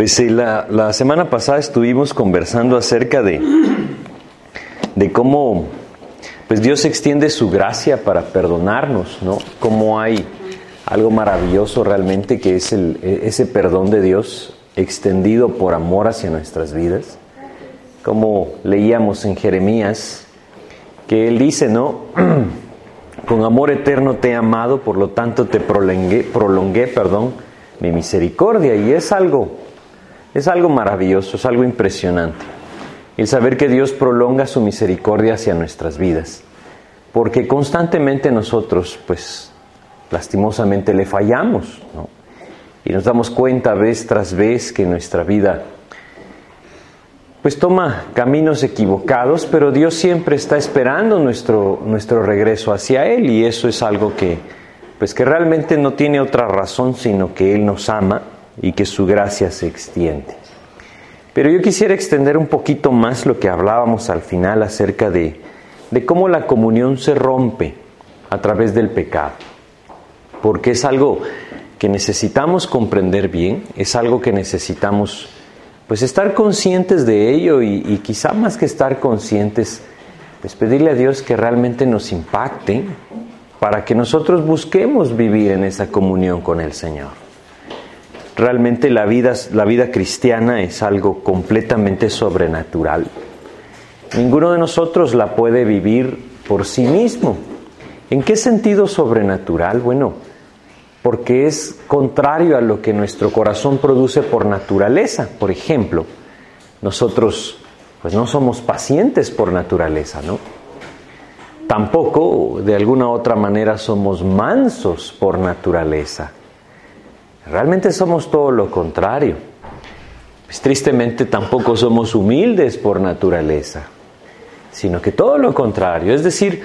Pues la, la semana pasada estuvimos conversando acerca de, de cómo pues Dios extiende su gracia para perdonarnos, ¿no? Cómo hay algo maravilloso realmente que es el, e, ese perdón de Dios extendido por amor hacia nuestras vidas. Como leíamos en Jeremías, que Él dice, ¿no? Con amor eterno te he amado, por lo tanto te prolongué, prolongué perdón, mi misericordia. Y es algo, es algo maravilloso, es algo impresionante. El saber que Dios prolonga su misericordia hacia nuestras vidas. Porque constantemente nosotros, pues, lastimosamente le fallamos, ¿no? Y nos damos cuenta vez tras vez que nuestra vida pues toma caminos equivocados, pero Dios siempre está esperando nuestro, nuestro regreso hacia Él y eso es algo que, pues que realmente no tiene otra razón sino que Él nos ama y que su gracia se extiende. Pero yo quisiera extender un poquito más lo que hablábamos al final acerca de, de cómo la comunión se rompe a través del pecado, porque es algo que necesitamos comprender bien, es algo que necesitamos pues estar conscientes de ello y, quizá más que estar conscientes, pues pedirle a Dios que realmente nos impacte para que nosotros busquemos vivir en esa comunión con el Señor. Realmente la vida, la vida cristiana es algo completamente sobrenatural. Ninguno de nosotros la puede vivir por sí mismo. ¿En qué sentido sobrenatural? Bueno, porque es contrario a lo que nuestro corazón produce por naturaleza. Por ejemplo, nosotros pues no somos pacientes por naturaleza, ¿no? Tampoco de alguna otra manera somos mansos por naturaleza. Realmente somos todo lo contrario. Pues tristemente tampoco somos humildes por naturaleza, sino que todo lo contrario. Es decir,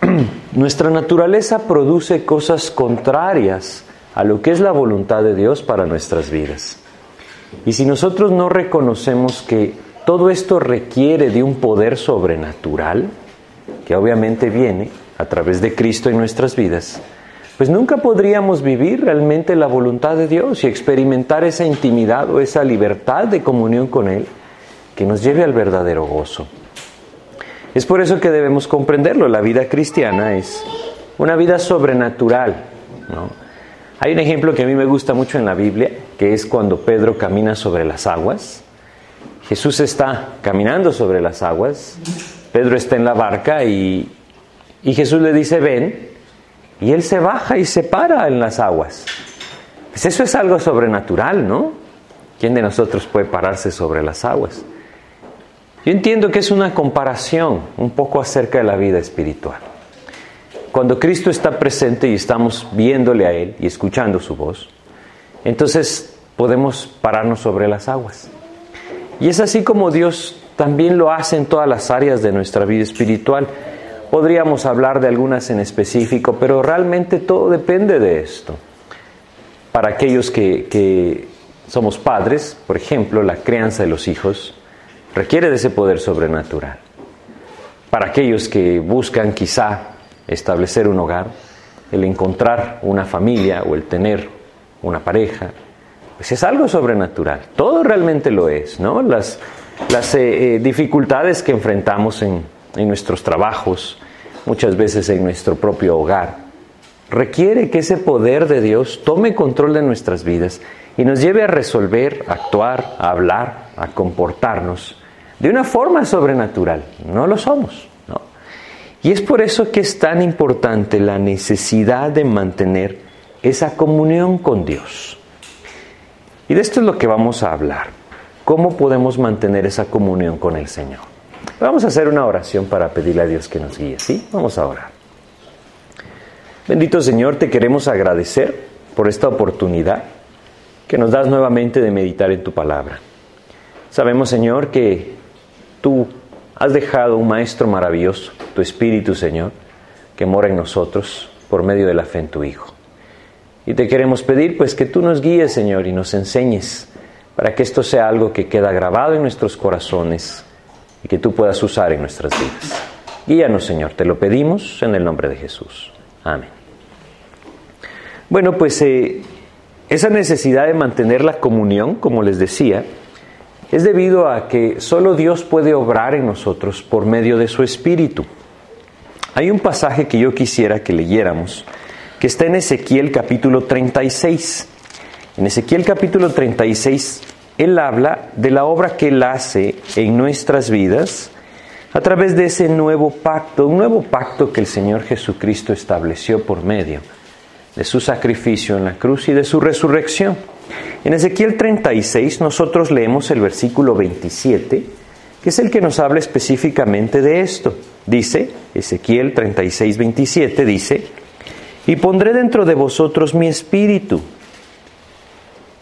nuestra naturaleza produce cosas contrarias a lo que es la voluntad de Dios para nuestras vidas. Y si nosotros no reconocemos que todo esto requiere de un poder sobrenatural, que obviamente viene a través de Cristo en nuestras vidas, pues nunca podríamos vivir realmente la voluntad de Dios y experimentar esa intimidad o esa libertad de comunión con Él que nos lleve al verdadero gozo. Es por eso que debemos comprenderlo. La vida cristiana es una vida sobrenatural. Hay un ejemplo que a mí me gusta mucho en la Biblia, que es cuando Pedro camina sobre las aguas. Jesús está caminando sobre las aguas, Pedro está en la barca y, y Jesús le dice, ven, y él se baja y se para en las aguas. Pues eso es algo sobrenatural, ¿no? ¿Quién de nosotros puede pararse sobre las aguas? Yo entiendo que es una comparación un poco acerca de la vida espiritual. Cuando Cristo está presente y estamos viéndole a Él y escuchando su voz, entonces podemos pararnos sobre las aguas. Y es así como Dios también lo hace en todas las áreas de nuestra vida espiritual. Podríamos hablar de algunas en específico, pero realmente todo depende de esto. Para aquellos que, somos padres, por ejemplo, la crianza de los hijos, requiere de ese poder sobrenatural. Para aquellos que buscan quizá establecer un hogar, el encontrar una familia o el tener una pareja, pues es algo sobrenatural. Todo realmente lo es, ¿no? Las, las eh, eh, dificultades que enfrentamos en, en nuestros trabajos, muchas veces en nuestro propio hogar, requiere que ese poder de Dios tome control de nuestras vidas y nos lleve a resolver, actuar, a hablar, a comportarnos de una forma sobrenatural. No lo somos. ¿no? Y es por eso que es tan importante la necesidad de mantener esa comunión con Dios. Y de esto es lo que vamos a hablar. ¿Cómo podemos mantener esa comunión con el Señor? Vamos a hacer una oración para pedirle a Dios que nos guíe, ¿sí? Vamos a orar. Bendito Señor, te queremos agradecer por esta oportunidad que nos das nuevamente de meditar en tu palabra. Sabemos, Señor, que tú has dejado un Maestro maravilloso, tu Espíritu, Señor, que mora en nosotros por medio de la fe en tu Hijo. Y te queremos pedir, pues, que tú nos guíes, Señor, y nos enseñes para que esto sea algo que queda grabado en nuestros corazones y que tú puedas usar en nuestras vidas. Guíanos, Señor, te lo pedimos en el nombre de Jesús. Amén. Bueno, pues eh, Esa necesidad de mantener la comunión, como les decía, es debido a que solo Dios puede obrar en nosotros por medio de su Espíritu. Hay un pasaje que yo quisiera que leyéramos, que está en Ezequiel capítulo 36. En Ezequiel capítulo 36, Él habla de la obra que Él hace en nuestras vidas a través de ese nuevo pacto, un nuevo pacto que el Señor Jesucristo estableció por medio de su sacrificio en la cruz y de su resurrección. En Ezequiel 36 nosotros leemos el versículo 27, que es el que nos habla específicamente de esto. Dice, Ezequiel 36, 27, dice, y pondré dentro de vosotros mi espíritu.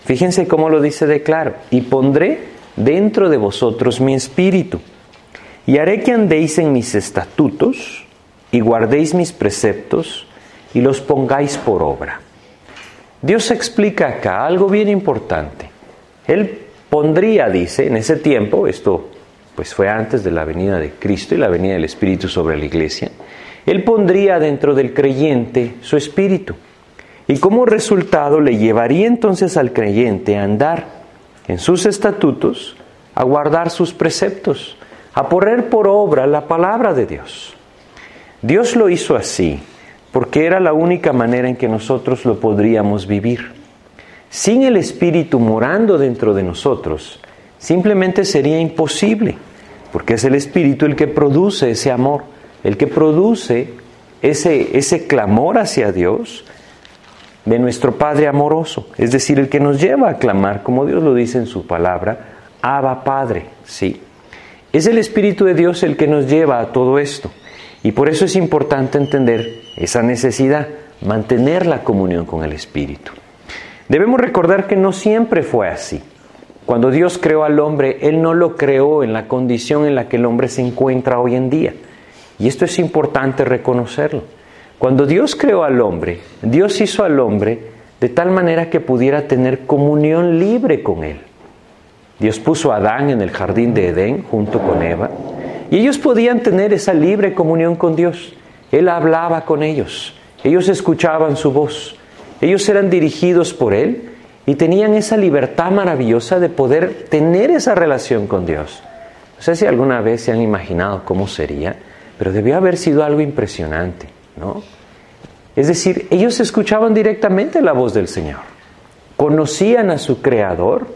Fíjense cómo lo dice de claro, y pondré dentro de vosotros mi espíritu y haré que andéis en mis estatutos y guardéis mis preceptos y los pongáis por obra. Dios explica acá algo bien importante. Él pondría, dice, en ese tiempo, esto pues fue antes de la venida de Cristo y la venida del Espíritu sobre la iglesia, Él pondría dentro del creyente su espíritu. Y como resultado le llevaría entonces al creyente a andar en sus estatutos, a guardar sus preceptos, a poner por obra la palabra de Dios. Dios lo hizo así porque era la única manera en que nosotros lo podríamos vivir. Sin el Espíritu morando dentro de nosotros, simplemente sería imposible, porque es el Espíritu el que produce ese amor, el que produce ese, ese clamor hacia Dios de nuestro Padre amoroso, es decir, el que nos lleva a clamar, como Dios lo dice en su palabra, Abba Padre, sí. Es el Espíritu de Dios el que nos lleva a todo esto. Y por eso es importante entender esa necesidad, mantener la comunión con el Espíritu. Debemos recordar que no siempre fue así. Cuando Dios creó al hombre, Él no lo creó en la condición en la que el hombre se encuentra hoy en día. Y esto es importante reconocerlo. Cuando Dios creó al hombre, Dios hizo al hombre de tal manera que pudiera tener comunión libre con Él. Dios puso a Adán en el jardín de Edén junto con Eva y ellos podían tener esa libre comunión con Dios. Él hablaba con ellos, ellos escuchaban su voz, ellos eran dirigidos por Él y tenían esa libertad maravillosa de poder tener esa relación con Dios. No sé si alguna vez se han imaginado cómo sería, pero debió haber sido algo impresionante, ¿no? Es decir, ellos escuchaban directamente la voz del Señor, conocían a su Creador,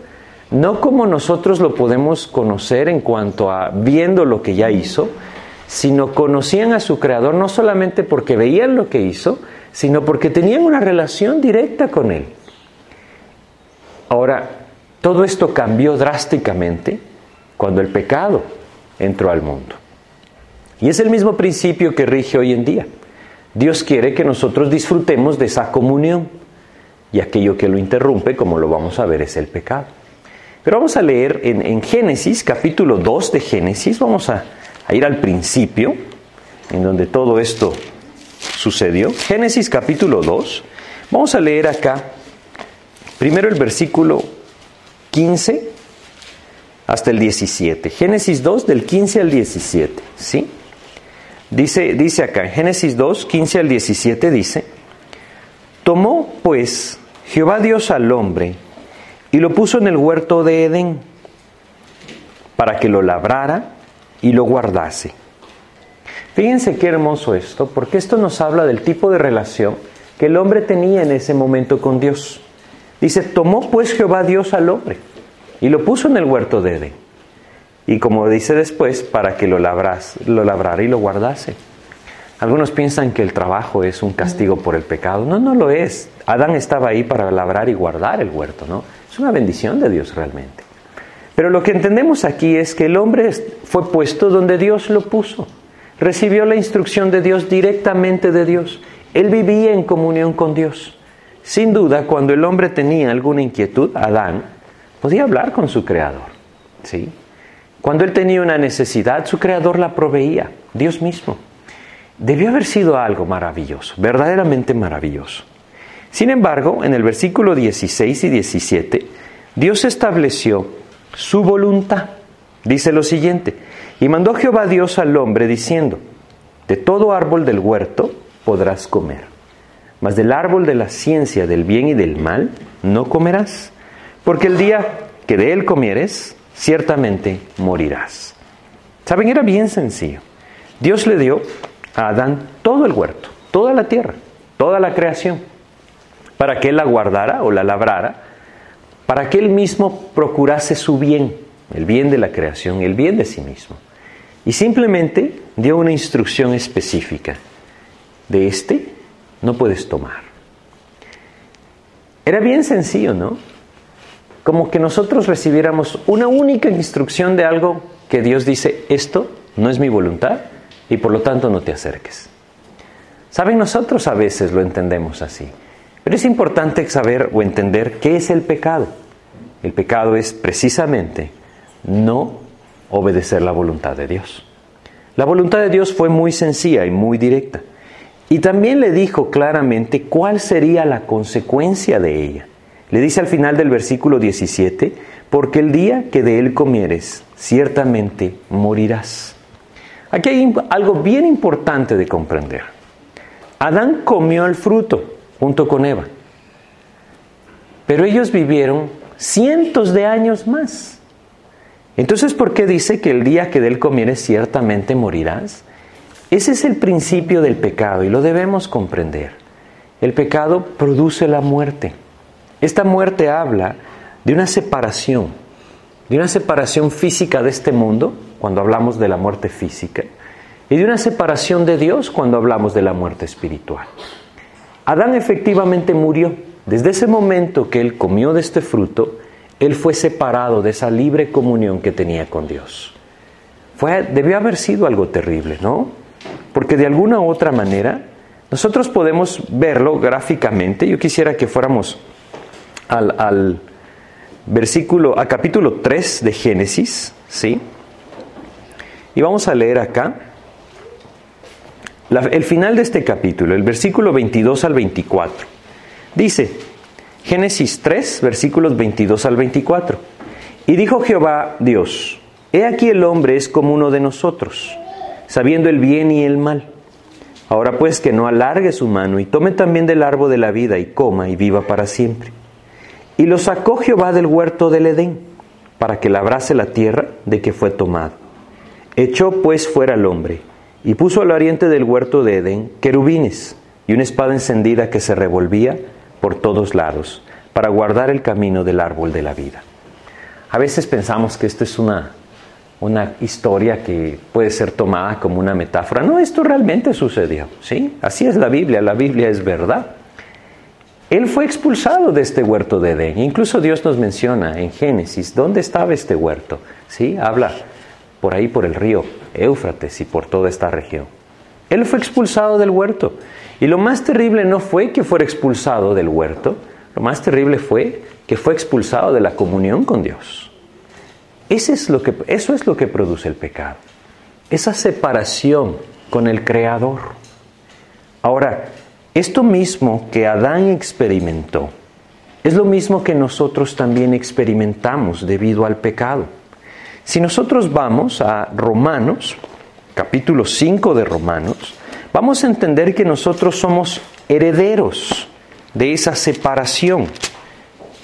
no como nosotros lo podemos conocer en cuanto a viendo lo que ya hizo, sino conocían a su creador no solamente porque veían lo que hizo, sino porque tenían una relación directa con él. Ahora, todo esto cambió drásticamente cuando el pecado entró al mundo. Y es el mismo principio que rige hoy en día. Dios quiere que nosotros disfrutemos de esa comunión y aquello que lo interrumpe, como lo vamos a ver, es el pecado. Pero vamos a leer en, Génesis, capítulo 2 de Génesis, vamos a, a ir al principio, en donde todo esto sucedió. Génesis capítulo 2, vamos a leer acá primero el versículo 15 hasta el 17. Génesis 2 del 15 al 17, ¿sí? Dice, dice acá, en Génesis 2, 15 al 17 dice, tomó pues Jehová Dios al hombre y lo puso en el huerto de Edén para que lo labrara y lo guardase. Fíjense qué hermoso esto, porque esto nos habla del tipo de relación que el hombre tenía en ese momento con Dios. Dice, tomó pues Jehová Dios al hombre y lo puso en el huerto de Edén. Y como dice después, para que lo, labras, lo labrara y lo guardase. Algunos piensan que el trabajo es un castigo por el pecado. No, no lo es. Adán estaba ahí para labrar y guardar el huerto, ¿no? Es una bendición de Dios realmente. Pero lo que entendemos aquí es que el hombre fue puesto donde Dios lo puso. Recibió la instrucción de Dios directamente de Dios. Él vivía en comunión con Dios. Sin duda, cuando el hombre tenía alguna inquietud, Adán, podía hablar con su creador. ¿sí? Cuando él tenía una necesidad, su creador la proveía, Dios mismo. Debió haber sido algo maravilloso, verdaderamente maravilloso. Sin embargo, en el versículo 16 y 17, Dios estableció su voluntad. Dice lo siguiente, y mandó Jehová Dios al hombre diciendo, de todo árbol del huerto podrás comer, mas del árbol de la ciencia del bien y del mal no comerás, porque el día que de él comieres, ciertamente morirás. Saben, era bien sencillo. Dios le dio a Adán todo el huerto, toda la tierra, toda la creación, para que él la guardara o la labrara, para que él mismo procurase su bien, el bien de la creación, el bien de sí mismo. Y simplemente dio una instrucción específica. De este no puedes tomar. Era bien sencillo, ¿no? Como que nosotros recibiéramos una única instrucción de algo que Dios dice, esto no es mi voluntad y por lo tanto no te acerques. Saben, nosotros a veces lo entendemos así, pero es importante saber o entender qué es el pecado. El pecado es precisamente no obedecer la voluntad de Dios. La voluntad de Dios fue muy sencilla y muy directa. Y también le dijo claramente cuál sería la consecuencia de ella. Le dice al final del versículo 17, porque el día que de él comieres, ciertamente morirás. Aquí hay algo bien importante de comprender. Adán comió el fruto junto con Eva, pero ellos vivieron cientos de años más. Entonces, ¿por qué dice que el día que de él comieres ciertamente morirás? Ese es el principio del pecado y lo debemos comprender. El pecado produce la muerte. Esta muerte habla de una separación, de una separación física de este mundo, cuando hablamos de la muerte física, y de una separación de Dios cuando hablamos de la muerte espiritual. Adán efectivamente murió. Desde ese momento que él comió de este fruto, él fue separado de esa libre comunión que tenía con Dios. Fue, debió haber sido algo terrible, ¿no? Porque de alguna u otra manera nosotros podemos verlo gráficamente. Yo quisiera que fuéramos al, versículo, a capítulo 3 de Génesis, ¿sí? Y vamos a leer acá el final de este capítulo, el versículo 22 al 24. Dice, Génesis 3, versículos 22 al 24. Y dijo Jehová Dios, He aquí el hombre es como uno de nosotros sabiendo el bien y el mal. Ahora pues que no alargue su mano y tome también del árbol de la vida y coma y viva para siempre. Y lo sacó Jehová del huerto del Edén, para que labrase la tierra de que fue tomado. Echó pues fuera al hombre, y puso al oriente del huerto de Edén querubines y una espada encendida que se revolvía por todos lados, para guardar el camino del árbol de la vida. A veces pensamos que esto es una una historia que puede ser tomada como una metáfora. No, esto realmente sucedió, ¿sí? Así es la Biblia, la Biblia es verdad. Él fue expulsado de este huerto de Edén. Incluso Dios nos menciona en Génesis dónde estaba este huerto. ¿Sí? Habla por ahí por el río Éufrates y por toda esta región. Él fue expulsado del huerto. Y lo más terrible no fue que fuera expulsado del huerto, lo más terrible fue que fue expulsado de la comunión con Dios. Es lo que, eso es lo que produce el pecado, esa separación con el Creador. Ahora, esto mismo que Adán experimentó, es lo mismo que nosotros también experimentamos debido al pecado. Si nosotros vamos a Romanos, capítulo 5 de Romanos, vamos a entender que nosotros somos herederos de esa separación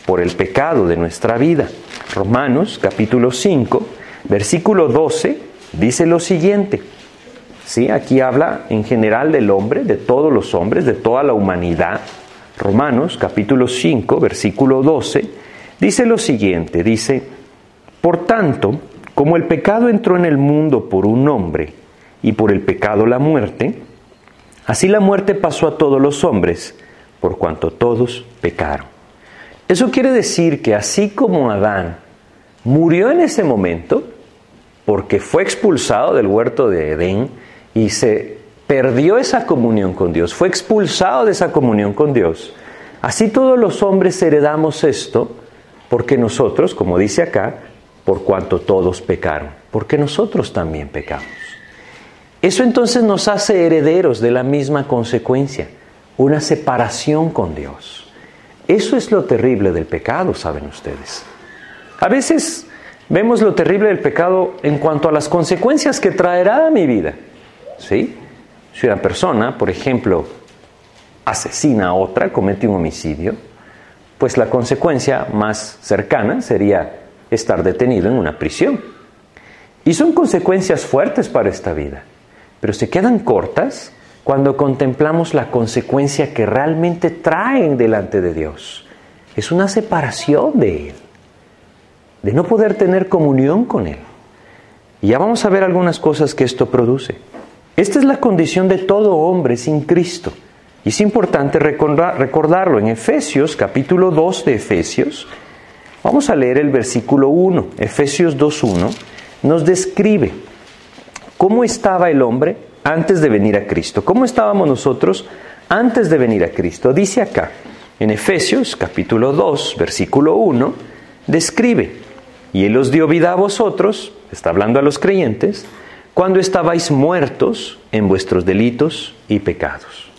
por el pecado de nuestra vida. Romanos capítulo 5, versículo 12, dice lo siguiente. ¿Sí? Aquí habla en general del hombre, de todos los hombres, de toda la humanidad. Romanos capítulo 5, versículo 12, dice lo siguiente, dice, por tanto, como el pecado entró en el mundo por un hombre y por el pecado la muerte, así la muerte pasó a todos los hombres, por cuanto todos pecaron. Eso quiere decir que así como Adán murió en ese momento, porque fue expulsado del huerto de Edén y se perdió esa comunión con Dios, fue expulsado de esa comunión con Dios, así todos los hombres heredamos esto, porque nosotros, como dice acá, por cuanto todos pecaron, porque nosotros también pecamos. Eso entonces nos hace herederos de la misma consecuencia, una separación con Dios. Eso es lo terrible del pecado, saben ustedes. A veces vemos lo terrible del pecado en cuanto a las consecuencias que traerá a mi vida. Si una persona, por ejemplo, asesina a otra, comete un homicidio, pues la consecuencia más cercana sería estar detenido en una prisión. Y son consecuencias fuertes para esta vida, pero se quedan cortas cuando contemplamos la consecuencia que realmente traen delante de Dios. Es una separación de Él, de no poder tener comunión con Él. Y ya vamos a ver algunas cosas que esto produce. Esta es la condición de todo hombre sin Cristo. Y es importante recordarlo. En Efesios, capítulo 2 de Efesios, vamos a leer el versículo 1. Efesios 2.1 nos describe cómo estaba el hombre antes de venir a Cristo. ¿Cómo estábamos nosotros antes de venir a Cristo? Dice acá, en Efesios capítulo 2, versículo 1, describe, y Él os dio vida a vosotros, está hablando a los creyentes, cuando estabais muertos en vuestros delitos y pecados.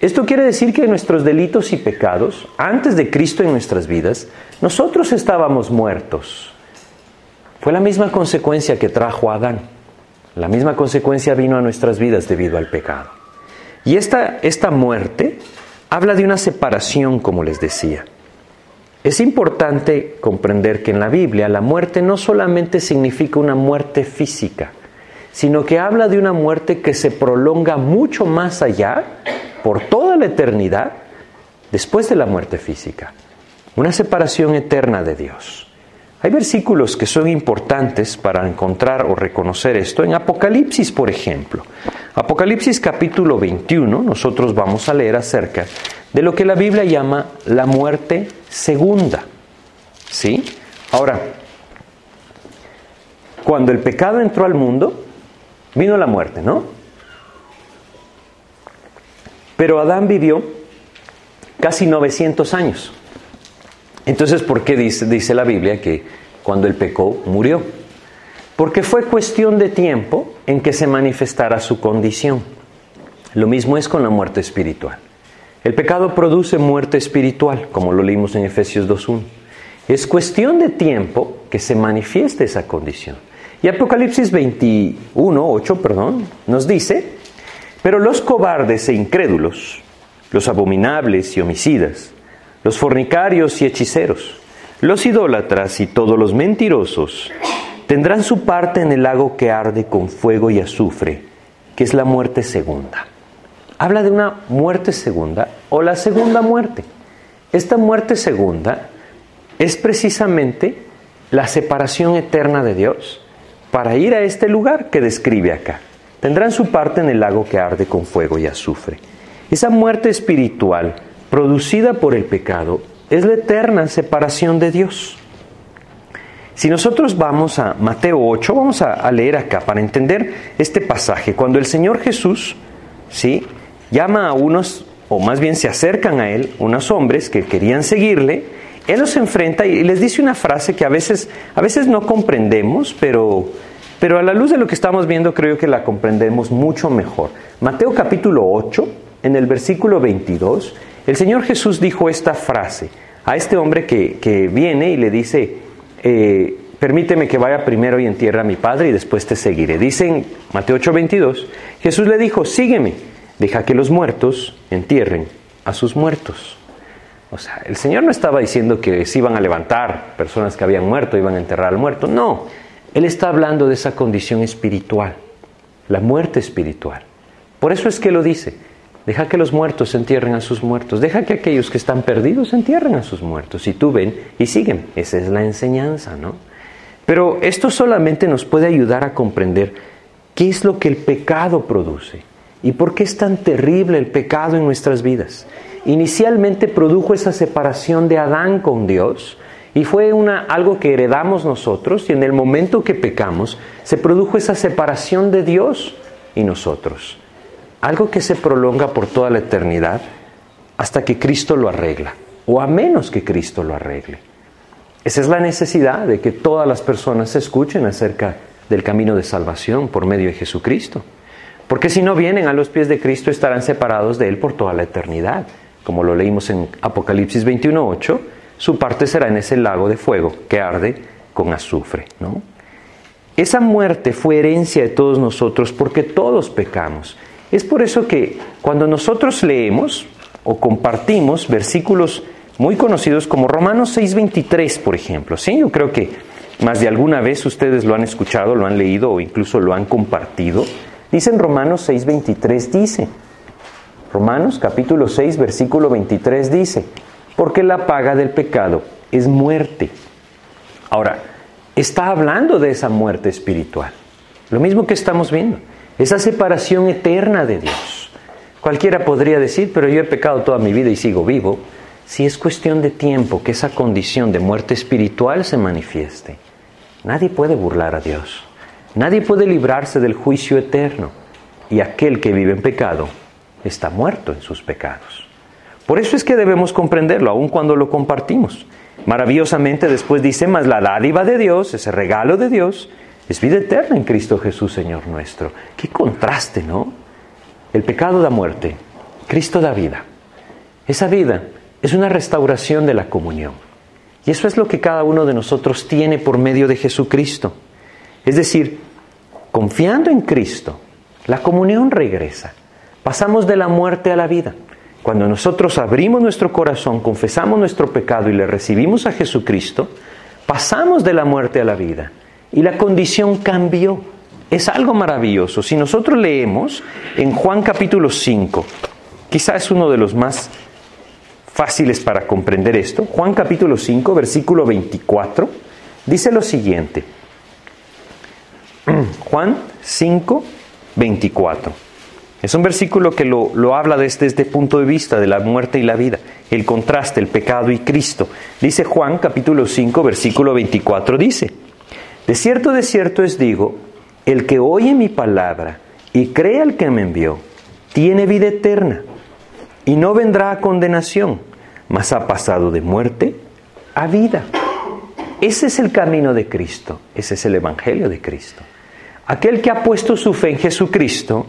Esto quiere decir que nuestros delitos y pecados, antes de Cristo en nuestras vidas, nosotros estábamos muertos. Fue la misma consecuencia que trajo Adán. La misma consecuencia vino a nuestras vidas debido al pecado. Y esta, esta muerte habla de una separación, como les decía. Es importante comprender que en la Biblia la muerte no solamente significa una muerte física, sino que habla de una muerte que se prolonga mucho más allá, por toda la eternidad, después de la muerte física. Una separación eterna de Dios. Hay versículos que son importantes para encontrar o reconocer esto. En Apocalipsis, por ejemplo. Apocalipsis capítulo 21, nosotros vamos a leer acerca de lo que la Biblia llama la muerte segunda. ¿Sí? Ahora, cuando el pecado entró al mundo, vino la muerte, ¿no? Pero Adán vivió casi 900 años. Entonces, ¿por qué dice, dice la Biblia que cuando él pecó murió? Porque fue cuestión de tiempo en que se manifestara su condición. Lo mismo es con la muerte espiritual. El pecado produce muerte espiritual, como lo leímos en Efesios 2.1. Es cuestión de tiempo que se manifieste esa condición. Y Apocalipsis 21.8, perdón, nos dice, pero los cobardes e incrédulos, los abominables y homicidas, los fornicarios y hechiceros, los idólatras y todos los mentirosos tendrán su parte en el lago que arde con fuego y azufre, que es la muerte segunda. Habla de una muerte segunda o la segunda muerte. Esta muerte segunda es precisamente la separación eterna de Dios para ir a este lugar que describe acá. Tendrán su parte en el lago que arde con fuego y azufre. Esa muerte espiritual producida por el pecado es la eterna separación de Dios. Si nosotros vamos a Mateo 8, vamos a, leer acá para entender este pasaje. Cuando el Señor Jesús, ¿sí? llama a unos, o más bien se acercan a Él, unos hombres que querían seguirle, Él los enfrenta y les dice una frase que a veces, a veces no comprendemos, pero, pero a la luz de lo que estamos viendo creo que la comprendemos mucho mejor. Mateo capítulo 8, en el versículo 22, el Señor Jesús dijo esta frase a este hombre que, viene y le dice, eh, permíteme que vaya primero y entierre a mi padre y después te seguiré. Dice en Mateo 8:22, Jesús le dijo, sígueme, deja que los muertos entierren a sus muertos. O sea, el Señor no estaba diciendo que se iban a levantar personas que habían muerto, iban a enterrar al muerto. No, Él está hablando de esa condición espiritual, la muerte espiritual. Por eso es que lo dice. Deja que los muertos entierren a sus muertos. Deja que aquellos que están perdidos entierren a sus muertos. Y tú ven y siguen. Esa es la enseñanza, ¿no? Pero esto solamente nos puede ayudar a comprender qué es lo que el pecado produce y por qué es tan terrible el pecado en nuestras vidas. Inicialmente produjo esa separación de Adán con Dios y fue una, algo que heredamos nosotros y en el momento que pecamos se produjo esa separación de Dios y nosotros algo que se prolonga por toda la eternidad hasta que Cristo lo arregla, o a menos que Cristo lo arregle. Esa es la necesidad de que todas las personas se escuchen acerca del camino de salvación por medio de Jesucristo. Porque si no vienen a los pies de Cristo estarán separados de Él por toda la eternidad. Como lo leímos en Apocalipsis 21.8, su parte será en ese lago de fuego que arde con azufre. ¿no? Esa muerte fue herencia de todos nosotros porque todos pecamos. Es por eso que cuando nosotros leemos o compartimos versículos muy conocidos como Romanos 6:23, por ejemplo. Sí, yo creo que más de alguna vez ustedes lo han escuchado, lo han leído o incluso lo han compartido. Dice en Romanos 6:23, dice, Romanos capítulo 6, versículo 23 dice, porque la paga del pecado es muerte. Ahora, está hablando de esa muerte espiritual. Lo mismo que estamos viendo, esa separación eterna de Dios. Cualquiera podría decir, pero yo he pecado toda mi vida y sigo vivo. Si es cuestión de tiempo que esa condición de muerte espiritual se manifieste, nadie puede burlar a Dios. Nadie puede librarse del juicio eterno. Y aquel que vive en pecado está muerto en sus pecados. Por eso es que debemos comprenderlo, aun cuando lo compartimos. Maravillosamente después dice, más la dádiva de Dios, ese regalo de Dios, es vida eterna en Cristo Jesús, Señor nuestro. Qué contraste, ¿no? El pecado da muerte, Cristo da vida. Esa vida es una restauración de la comunión. Y eso es lo que cada uno de nosotros tiene por medio de Jesucristo. Es decir, confiando en Cristo, la comunión regresa. Pasamos de la muerte a la vida. Cuando nosotros abrimos nuestro corazón, confesamos nuestro pecado y le recibimos a Jesucristo, pasamos de la muerte a la vida. Y la condición cambió. Es algo maravilloso. Si nosotros leemos en Juan capítulo 5, quizás es uno de los más fáciles para comprender esto, Juan capítulo 5, versículo 24, dice lo siguiente. Juan 5, 24. Es un versículo que lo, habla desde este punto de vista de la muerte y la vida, el contraste, el pecado y Cristo. Dice Juan capítulo 5, versículo 24, dice, De cierto, de cierto os digo, el que oye mi palabra y cree al que me envió, tiene vida eterna y no vendrá a condenación, mas ha pasado de muerte a vida. Ese es el camino de Cristo, ese es el Evangelio de Cristo. Aquel que ha puesto su fe en Jesucristo,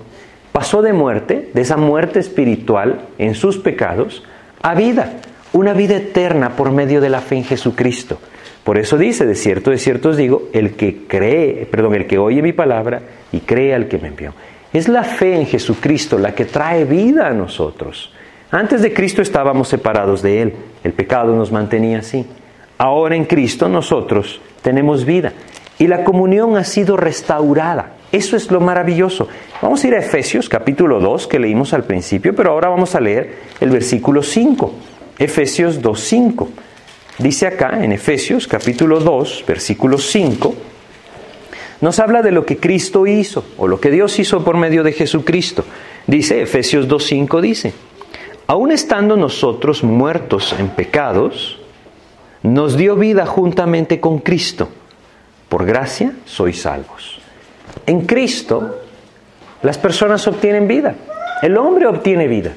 pasó de muerte, de esa muerte espiritual en sus pecados, a vida, una vida eterna por medio de la fe en Jesucristo. Por eso dice, de cierto, de cierto os digo, el que cree, perdón, el que oye mi palabra y cree al que me envió. Es la fe en Jesucristo la que trae vida a nosotros. Antes de Cristo estábamos separados de Él, el pecado nos mantenía así. Ahora en Cristo nosotros tenemos vida y la comunión ha sido restaurada. Eso es lo maravilloso. Vamos a ir a Efesios capítulo 2 que leímos al principio, pero ahora vamos a leer el versículo 5. Efesios 2.5. Dice acá en Efesios capítulo 2, versículo 5, nos habla de lo que Cristo hizo o lo que Dios hizo por medio de Jesucristo. Dice Efesios 2.5, dice, aun estando nosotros muertos en pecados, nos dio vida juntamente con Cristo. Por gracia sois salvos. En Cristo las personas obtienen vida. El hombre obtiene vida.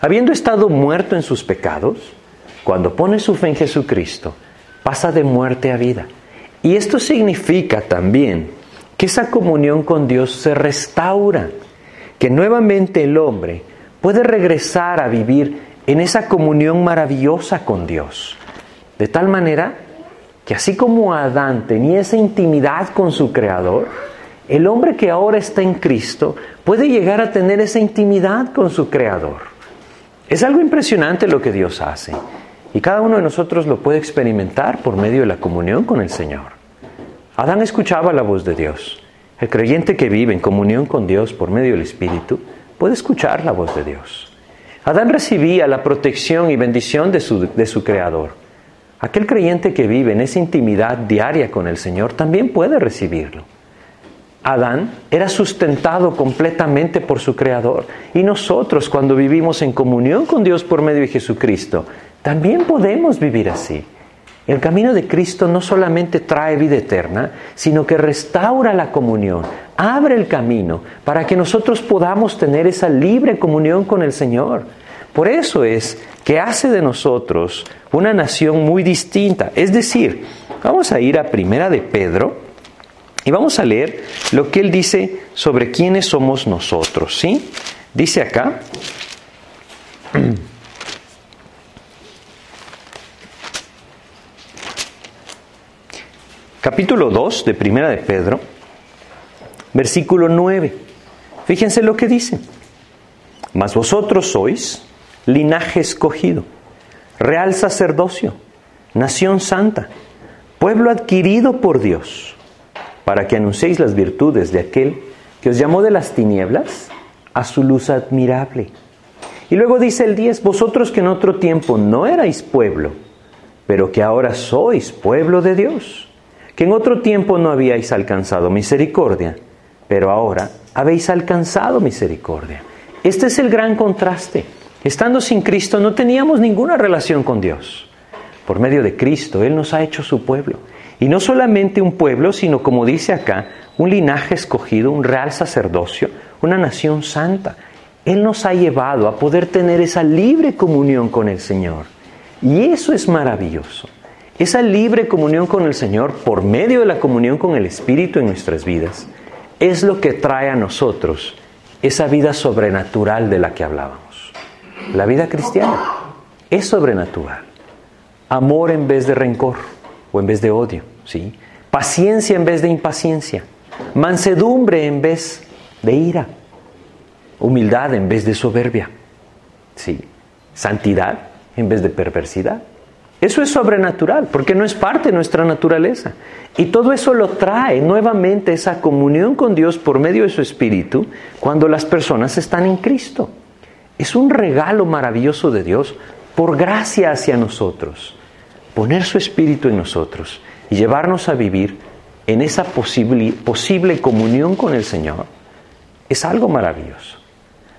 Habiendo estado muerto en sus pecados, cuando pone su fe en Jesucristo, pasa de muerte a vida. Y esto significa también que esa comunión con Dios se restaura, que nuevamente el hombre puede regresar a vivir en esa comunión maravillosa con Dios. De tal manera que así como Adán tenía esa intimidad con su Creador, el hombre que ahora está en Cristo puede llegar a tener esa intimidad con su Creador. Es algo impresionante lo que Dios hace y cada uno de nosotros lo puede experimentar por medio de la comunión con el Señor. Adán escuchaba la voz de Dios. El creyente que vive en comunión con Dios por medio del Espíritu puede escuchar la voz de Dios. Adán recibía la protección y bendición de su, de su Creador. Aquel creyente que vive en esa intimidad diaria con el Señor también puede recibirlo. Adán era sustentado completamente por su Creador. Y nosotros cuando vivimos en comunión con Dios por medio de Jesucristo, también podemos vivir así. El camino de Cristo no solamente trae vida eterna, sino que restaura la comunión, abre el camino para que nosotros podamos tener esa libre comunión con el Señor. Por eso es que hace de nosotros una nación muy distinta. Es decir, vamos a ir a Primera de Pedro, y vamos a leer lo que él dice sobre quiénes somos nosotros, ¿sí? Dice acá, capítulo 2 de Primera de Pedro, versículo 9. Fíjense lo que dice. Mas vosotros sois linaje escogido, real sacerdocio, nación santa, pueblo adquirido por Dios, para que anunciéis las virtudes de aquel que os llamó de las tinieblas a su luz admirable. Y luego dice el 10, vosotros que en otro tiempo no erais pueblo, pero que ahora sois pueblo de Dios, que en otro tiempo no habíais alcanzado misericordia, pero ahora habéis alcanzado misericordia. Este es el gran contraste. Estando sin Cristo no teníamos ninguna relación con Dios. Por medio de Cristo, Él nos ha hecho su pueblo. Y no solamente un pueblo, sino como dice acá, un linaje escogido, un real sacerdocio, una nación santa. Él nos ha llevado a poder tener esa libre comunión con el Señor. Y eso es maravilloso. Esa libre comunión con el Señor por medio de la comunión con el Espíritu en nuestras vidas es lo que trae a nosotros esa vida sobrenatural de la que hablábamos. La vida cristiana es sobrenatural. Amor en vez de rencor o en vez de odio, ¿sí? Paciencia en vez de impaciencia. Mansedumbre en vez de ira. Humildad en vez de soberbia. ¿Sí? Santidad en vez de perversidad. Eso es sobrenatural, porque no es parte de nuestra naturaleza. Y todo eso lo trae nuevamente esa comunión con Dios por medio de su Espíritu cuando las personas están en Cristo. Es un regalo maravilloso de Dios por gracia hacia nosotros. Poner su Espíritu en nosotros y llevarnos a vivir en esa posible, posible comunión con el Señor es algo maravilloso.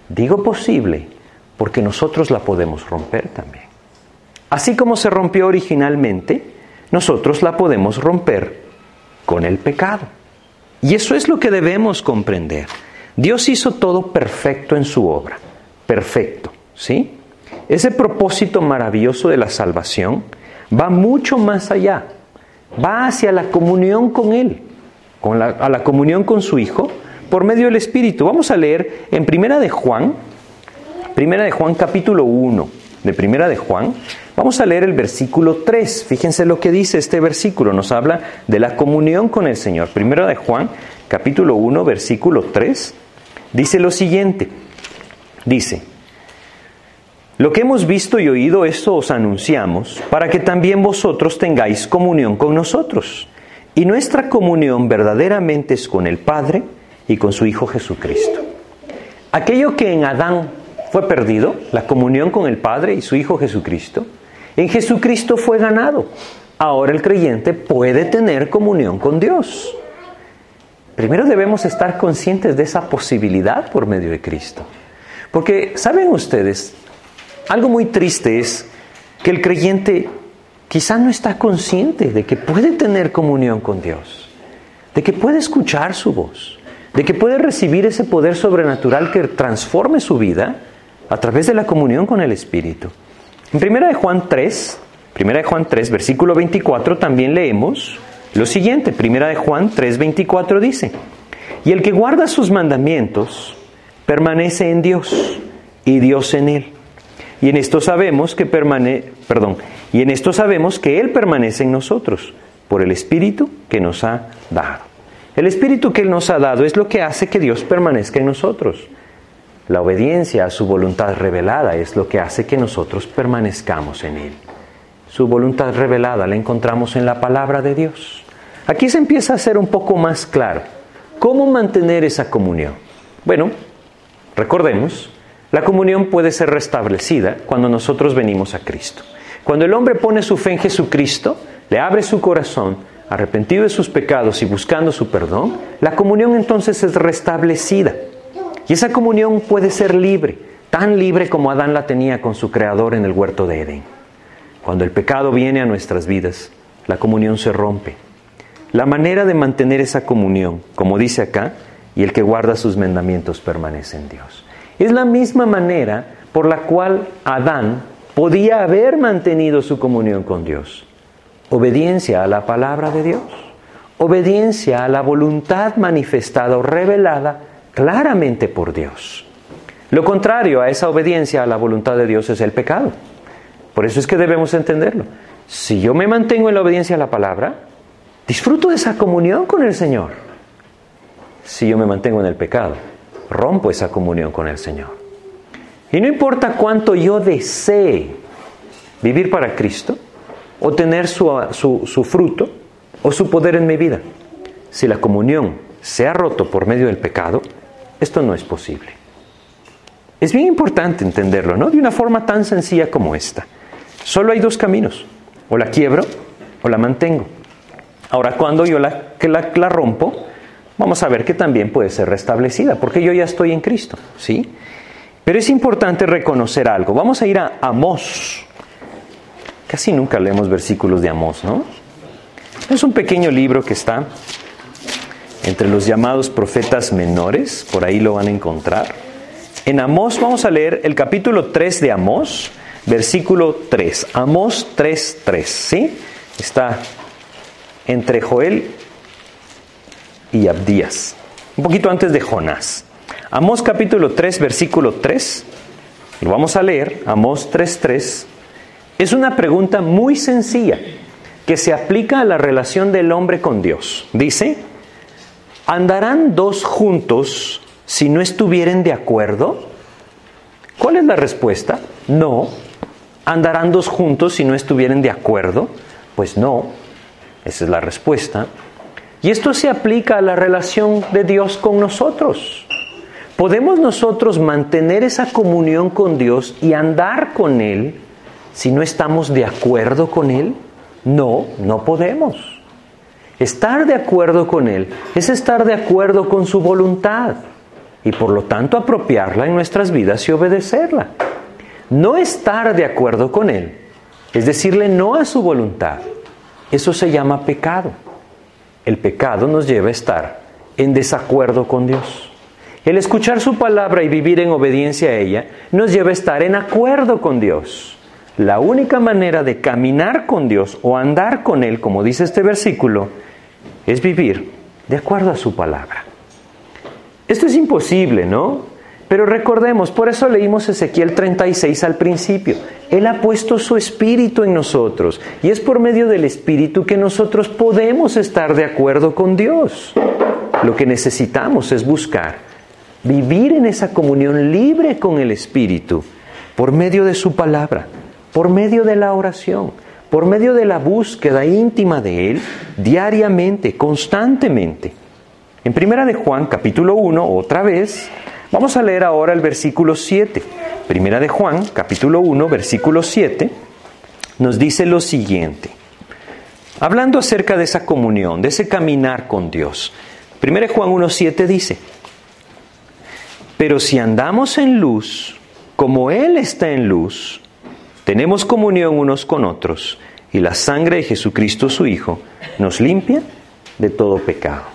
Digo posible porque nosotros la podemos romper también. Así como se rompió originalmente, nosotros la podemos romper con el pecado. Y eso es lo que debemos comprender. Dios hizo todo perfecto en su obra, perfecto, ¿sí? Ese propósito maravilloso de la salvación va mucho más allá, va hacia la comunión con Él, con la, a la comunión con su Hijo, por medio del Espíritu. Vamos a leer en Primera de Juan, Primera de Juan capítulo 1 de Primera de Juan, vamos a leer el versículo 3. Fíjense lo que dice este versículo, nos habla de la comunión con el Señor. Primera de Juan, capítulo 1, versículo 3, dice lo siguiente. Dice, lo que hemos visto y oído, esto os anunciamos, para que también vosotros tengáis comunión con nosotros. Y nuestra comunión verdaderamente es con el Padre y con su Hijo Jesucristo. Aquello que en Adán fue perdido, la comunión con el Padre y su Hijo Jesucristo. En Jesucristo fue ganado. Ahora el creyente puede tener comunión con Dios. Primero debemos estar conscientes de esa posibilidad por medio de Cristo. Porque, ¿saben ustedes? Algo muy triste es que el creyente quizá no está consciente de que puede tener comunión con Dios, de que puede escuchar su voz, de que puede recibir ese poder sobrenatural que transforme su vida a través de la comunión con el Espíritu. En 1 de Juan 3, 1 de Juan 3, versículo 24, también leemos lo siguiente. 1 de Juan 3, 24 dice, y el que guarda sus mandamientos permanece en Dios y Dios en él. Y en esto sabemos que permane perdón, y en esto sabemos que él permanece en nosotros por el espíritu que nos ha dado. El espíritu que él nos ha dado es lo que hace que Dios permanezca en nosotros. La obediencia a su voluntad revelada es lo que hace que nosotros permanezcamos en Él. Su voluntad revelada la encontramos en la palabra de Dios. Aquí se empieza a hacer un poco más claro. ¿Cómo mantener esa comunión? Bueno, recordemos, la comunión puede ser restablecida cuando nosotros venimos a Cristo. Cuando el hombre pone su fe en Jesucristo, le abre su corazón, arrepentido de sus pecados y buscando su perdón, la comunión entonces es restablecida. Y esa comunión puede ser libre, tan libre como Adán la tenía con su creador en el huerto de Edén. Cuando el pecado viene a nuestras vidas, la comunión se rompe. La manera de mantener esa comunión, como dice acá, y el que guarda sus mandamientos permanece en Dios. Es la misma manera por la cual Adán podía haber mantenido su comunión con Dios. Obediencia a la palabra de Dios, obediencia a la voluntad manifestada o revelada claramente por Dios. Lo contrario a esa obediencia a la voluntad de Dios es el pecado. Por eso es que debemos entenderlo. Si yo me mantengo en la obediencia a la palabra, disfruto de esa comunión con el Señor. Si yo me mantengo en el pecado, rompo esa comunión con el Señor. Y no importa cuánto yo desee vivir para Cristo, o tener su, su, fruto, o su poder en mi vida. Si la comunión se ha roto por medio del pecado, esto no es posible. Es bien importante entenderlo, ¿no? De una forma tan sencilla como esta. Solo hay dos caminos. O la quiebro o la mantengo. Ahora, cuando yo la, la, la rompo, vamos a ver que también puede ser restablecida, porque yo ya estoy en Cristo, ¿sí? Pero es importante reconocer algo. Vamos a ir a Amós. Casi nunca leemos versículos de Amós, ¿no? Es un pequeño libro que está entre los llamados profetas menores, por ahí lo van a encontrar. En Amós vamos a leer el capítulo 3 de Amós, versículo 3. Amós 3, 3, ¿sí? Está entre Joel y Abdías, un poquito antes de Jonás. Amós capítulo 3, versículo 3, lo vamos a leer, Amós 3, 3, es una pregunta muy sencilla que se aplica a la relación del hombre con Dios. Dice, ¿andarán dos juntos si no estuvieren de acuerdo? ¿Cuál es la respuesta? No. ¿Andarán dos juntos si no estuvieren de acuerdo? Pues no. Esa es la respuesta. Y esto se aplica a la relación de Dios con nosotros. ¿Podemos nosotros mantener esa comunión con Dios y andar con Él si no estamos de acuerdo con Él? No, no podemos. Estar de acuerdo con Él es estar de acuerdo con su voluntad y por lo tanto apropiarla en nuestras vidas y obedecerla. No estar de acuerdo con Él es decirle no a su voluntad. Eso se llama pecado. El pecado nos lleva a estar en desacuerdo con Dios. El escuchar su palabra y vivir en obediencia a ella nos lleva a estar en acuerdo con Dios. La única manera de caminar con Dios o andar con Él, como dice este versículo, es vivir de acuerdo a su palabra. Esto es imposible, ¿no? Pero recordemos, por eso leímos Ezequiel 36 al principio. Él ha puesto su espíritu en nosotros y es por medio del espíritu que nosotros podemos estar de acuerdo con Dios. Lo que necesitamos es buscar vivir en esa comunión libre con el espíritu por medio de su palabra por medio de la oración, por medio de la búsqueda íntima de Él, diariamente, constantemente. En Primera de Juan, capítulo 1, otra vez, vamos a leer ahora el versículo 7. Primera de Juan, capítulo 1, versículo 7, nos dice lo siguiente. Hablando acerca de esa comunión, de ese caminar con Dios. Primera de Juan 1, 7 dice, pero si andamos en luz, como Él está en luz, tenemos comunión unos con otros y la sangre de Jesucristo su Hijo nos limpia de todo pecado.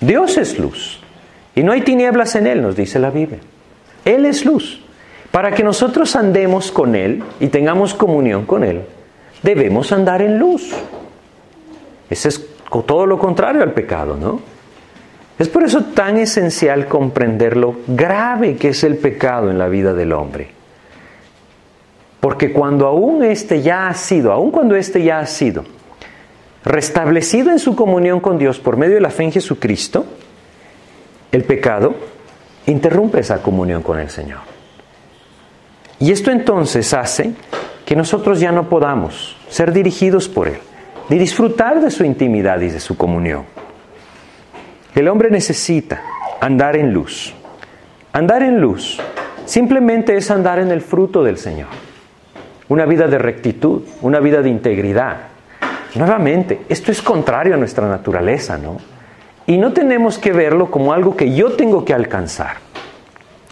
Dios es luz y no hay tinieblas en Él, nos dice la Biblia. Él es luz. Para que nosotros andemos con Él y tengamos comunión con Él, debemos andar en luz. Ese es todo lo contrario al pecado, ¿no? Es por eso tan esencial comprender lo grave que es el pecado en la vida del hombre. Porque cuando aún este ya ha sido, aún cuando este ya ha sido restablecido en su comunión con Dios por medio de la fe en Jesucristo, el pecado interrumpe esa comunión con el Señor. Y esto entonces hace que nosotros ya no podamos ser dirigidos por Él, ni disfrutar de su intimidad y de su comunión. El hombre necesita andar en luz. Andar en luz simplemente es andar en el fruto del Señor una vida de rectitud, una vida de integridad. Nuevamente, esto es contrario a nuestra naturaleza, ¿no? Y no tenemos que verlo como algo que yo tengo que alcanzar.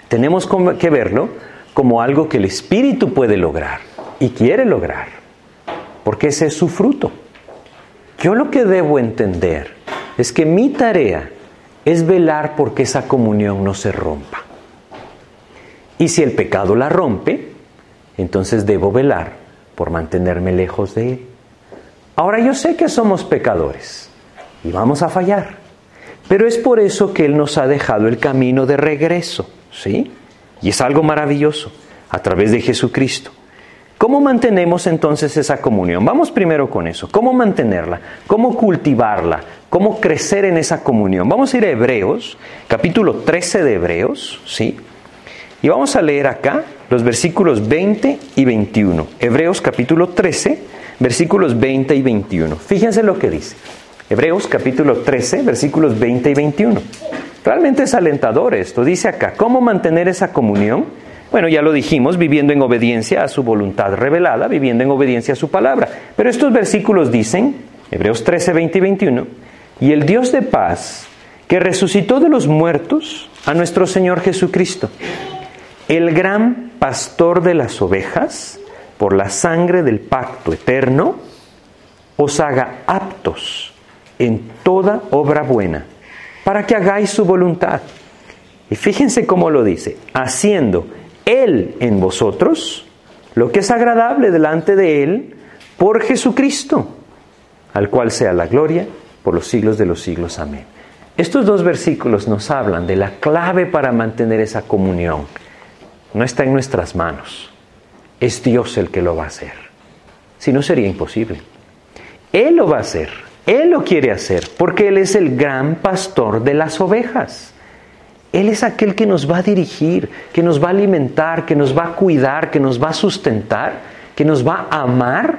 Tenemos que verlo como algo que el Espíritu puede lograr y quiere lograr, porque ese es su fruto. Yo lo que debo entender es que mi tarea es velar porque esa comunión no se rompa. Y si el pecado la rompe, entonces debo velar por mantenerme lejos de Él. Ahora yo sé que somos pecadores y vamos a fallar, pero es por eso que Él nos ha dejado el camino de regreso, ¿sí? Y es algo maravilloso, a través de Jesucristo. ¿Cómo mantenemos entonces esa comunión? Vamos primero con eso. ¿Cómo mantenerla? ¿Cómo cultivarla? ¿Cómo crecer en esa comunión? Vamos a ir a Hebreos, capítulo 13 de Hebreos, ¿sí? Y vamos a leer acá los versículos 20 y 21. Hebreos capítulo 13, versículos 20 y 21. Fíjense lo que dice. Hebreos capítulo 13, versículos 20 y 21. Realmente es alentador esto. Dice acá, ¿cómo mantener esa comunión? Bueno, ya lo dijimos, viviendo en obediencia a su voluntad revelada, viviendo en obediencia a su palabra. Pero estos versículos dicen, Hebreos 13, 20 y 21, y el Dios de paz, que resucitó de los muertos a nuestro Señor Jesucristo, el gran pastor de las ovejas, por la sangre del pacto eterno, os haga aptos en toda obra buena, para que hagáis su voluntad. Y fíjense cómo lo dice, haciendo él en vosotros, lo que es agradable delante de Él, por Jesucristo, al cual sea la gloria por los siglos de los siglos. Amén. Estos dos versículos nos hablan de la clave para mantener esa comunión. No está en nuestras manos. Es Dios el que lo va a hacer. Si no, sería imposible. Él lo va a hacer. Él lo quiere hacer porque Él es el gran pastor de las ovejas. Él es aquel que nos va a dirigir, que nos va a alimentar, que nos va a cuidar, que nos va a sustentar, que nos va a amar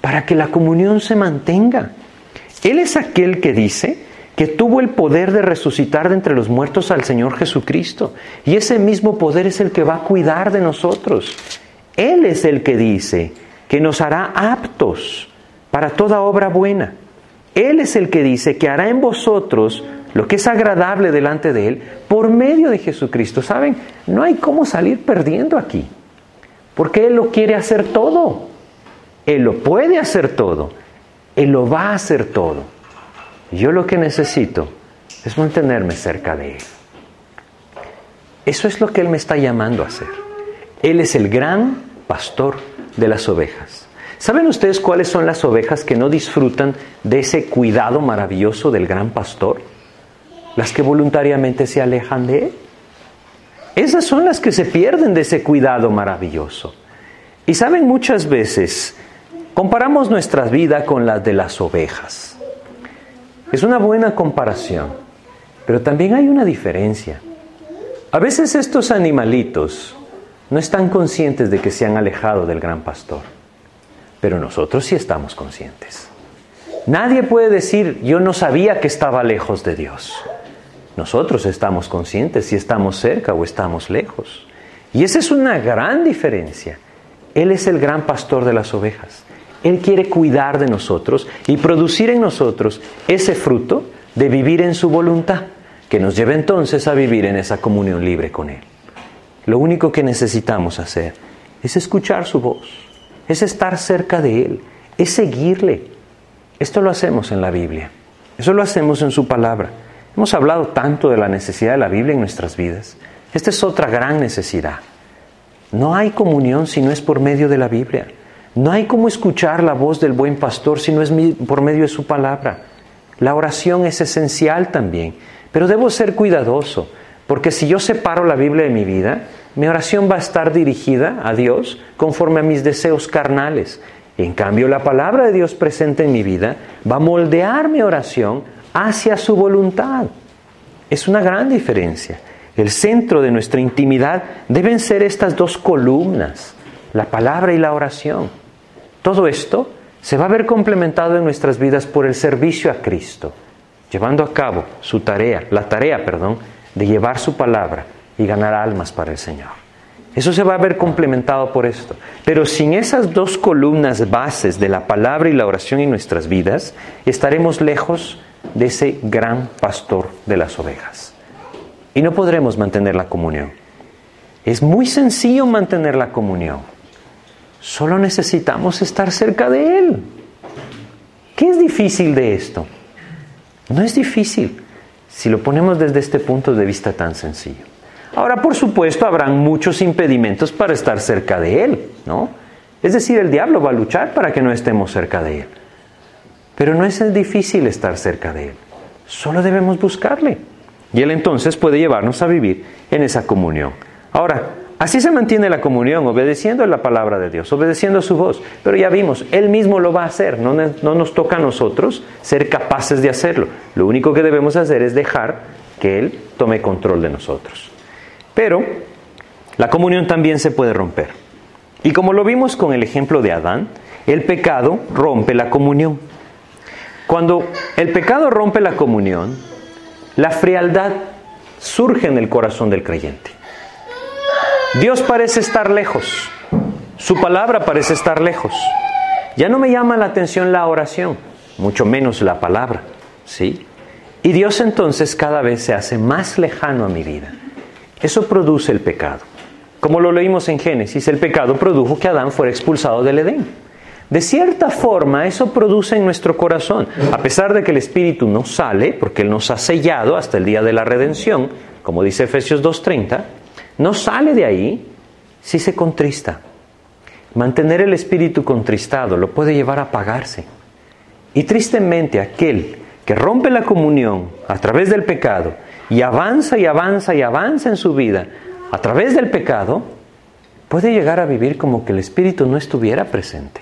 para que la comunión se mantenga. Él es aquel que dice que tuvo el poder de resucitar de entre los muertos al Señor Jesucristo. Y ese mismo poder es el que va a cuidar de nosotros. Él es el que dice que nos hará aptos para toda obra buena. Él es el que dice que hará en vosotros lo que es agradable delante de Él por medio de Jesucristo. ¿Saben? No hay cómo salir perdiendo aquí, porque Él lo quiere hacer todo. Él lo puede hacer todo. Él lo va a hacer todo. Yo lo que necesito es mantenerme cerca de Él. Eso es lo que Él me está llamando a hacer. Él es el gran pastor de las ovejas. ¿Saben ustedes cuáles son las ovejas que no disfrutan de ese cuidado maravilloso del gran pastor? las que voluntariamente se alejan de Él. Esas son las que se pierden de ese cuidado maravilloso. Y saben, muchas veces comparamos nuestra vida con las de las ovejas. Es una buena comparación, pero también hay una diferencia. A veces estos animalitos no están conscientes de que se han alejado del gran pastor, pero nosotros sí estamos conscientes. Nadie puede decir, yo no sabía que estaba lejos de Dios. Nosotros estamos conscientes si estamos cerca o estamos lejos. Y esa es una gran diferencia. Él es el gran pastor de las ovejas. Él quiere cuidar de nosotros y producir en nosotros ese fruto de vivir en su voluntad, que nos lleve entonces a vivir en esa comunión libre con Él. Lo único que necesitamos hacer es escuchar su voz, es estar cerca de Él, es seguirle. Esto lo hacemos en la Biblia, eso lo hacemos en su palabra. Hemos hablado tanto de la necesidad de la Biblia en nuestras vidas. Esta es otra gran necesidad. No hay comunión si no es por medio de la Biblia. No hay como escuchar la voz del buen pastor si no es por medio de su palabra. La oración es esencial también, pero debo ser cuidadoso, porque si yo separo la Biblia de mi vida, mi oración va a estar dirigida a Dios conforme a mis deseos carnales. En cambio, la palabra de Dios presente en mi vida va a moldear mi oración hacia su voluntad. Es una gran diferencia. El centro de nuestra intimidad deben ser estas dos columnas, la palabra y la oración. Todo esto se va a ver complementado en nuestras vidas por el servicio a Cristo, llevando a cabo su tarea, la tarea, perdón, de llevar su palabra y ganar almas para el Señor. Eso se va a ver complementado por esto. Pero sin esas dos columnas bases de la palabra y la oración en nuestras vidas, estaremos lejos de ese gran pastor de las ovejas. Y no podremos mantener la comunión. Es muy sencillo mantener la comunión. Solo necesitamos estar cerca de Él. ¿Qué es difícil de esto? No es difícil si lo ponemos desde este punto de vista tan sencillo. Ahora, por supuesto, habrán muchos impedimentos para estar cerca de Él, ¿no? Es decir, el diablo va a luchar para que no estemos cerca de Él. Pero no es difícil estar cerca de Él. Solo debemos buscarle. Y Él entonces puede llevarnos a vivir en esa comunión. Ahora, así se mantiene la comunión, obedeciendo la palabra de Dios, obedeciendo a su voz. Pero ya vimos, Él mismo lo va a hacer. No, no nos toca a nosotros ser capaces de hacerlo. Lo único que debemos hacer es dejar que Él tome control de nosotros. Pero la comunión también se puede romper. Y como lo vimos con el ejemplo de Adán, el pecado rompe la comunión. Cuando el pecado rompe la comunión, la frialdad surge en el corazón del creyente. Dios parece estar lejos, su palabra parece estar lejos. Ya no me llama la atención la oración, mucho menos la palabra, ¿sí? Y Dios entonces cada vez se hace más lejano a mi vida. Eso produce el pecado. Como lo leímos en Génesis, el pecado produjo que Adán fuera expulsado del Edén. De cierta forma, eso produce en nuestro corazón, a pesar de que el Espíritu no sale, porque Él nos ha sellado hasta el día de la redención, como dice Efesios 2.30, no sale de ahí si se contrista. Mantener el espíritu contristado lo puede llevar a apagarse. Y tristemente aquel que rompe la comunión a través del pecado y avanza y avanza y avanza en su vida a través del pecado, puede llegar a vivir como que el espíritu no estuviera presente.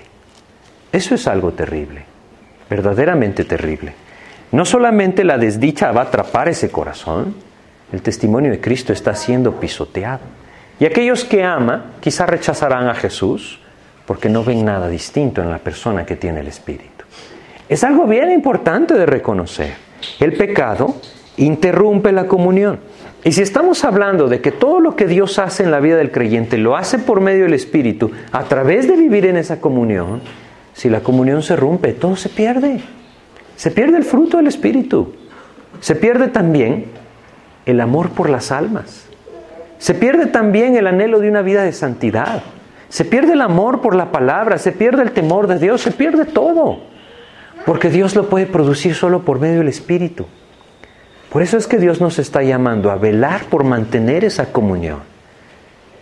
Eso es algo terrible, verdaderamente terrible. No solamente la desdicha va a atrapar ese corazón, el testimonio de Cristo está siendo pisoteado. Y aquellos que ama quizá rechazarán a Jesús porque no ven nada distinto en la persona que tiene el Espíritu. Es algo bien importante de reconocer. El pecado interrumpe la comunión. Y si estamos hablando de que todo lo que Dios hace en la vida del creyente lo hace por medio del Espíritu, a través de vivir en esa comunión, si la comunión se rompe, todo se pierde. Se pierde el fruto del Espíritu. Se pierde también el amor por las almas. Se pierde también el anhelo de una vida de santidad. Se pierde el amor por la palabra, se pierde el temor de Dios, se pierde todo. Porque Dios lo puede producir solo por medio del Espíritu. Por eso es que Dios nos está llamando a velar por mantener esa comunión.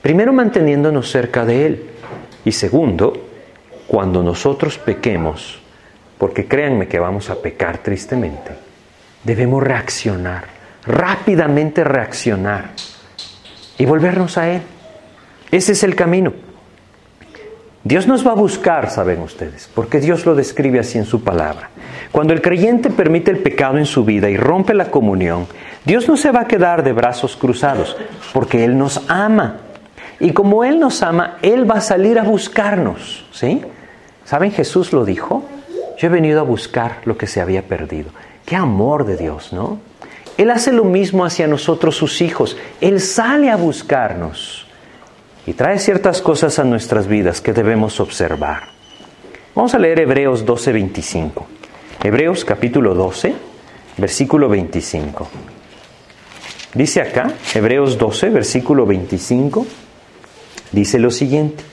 Primero manteniéndonos cerca de Él. Y segundo, cuando nosotros pequemos, porque créanme que vamos a pecar tristemente, debemos reaccionar, rápidamente reaccionar y volvernos a Él. Ese es el camino. Dios nos va a buscar, saben ustedes, porque Dios lo describe así en su palabra. Cuando el creyente permite el pecado en su vida y rompe la comunión, Dios no se va a quedar de brazos cruzados, porque Él nos ama. Y como Él nos ama, Él va a salir a buscarnos. ¿Sí? ¿Saben? Jesús lo dijo. Yo he venido a buscar lo que se había perdido. Qué amor de Dios, ¿no? Él hace lo mismo hacia nosotros, sus hijos. Él sale a buscarnos y trae ciertas cosas a nuestras vidas que debemos observar. Vamos a leer Hebreos 12, 25. Hebreos capítulo 12, versículo 25. Dice acá, Hebreos 12, versículo 25, dice lo siguiente.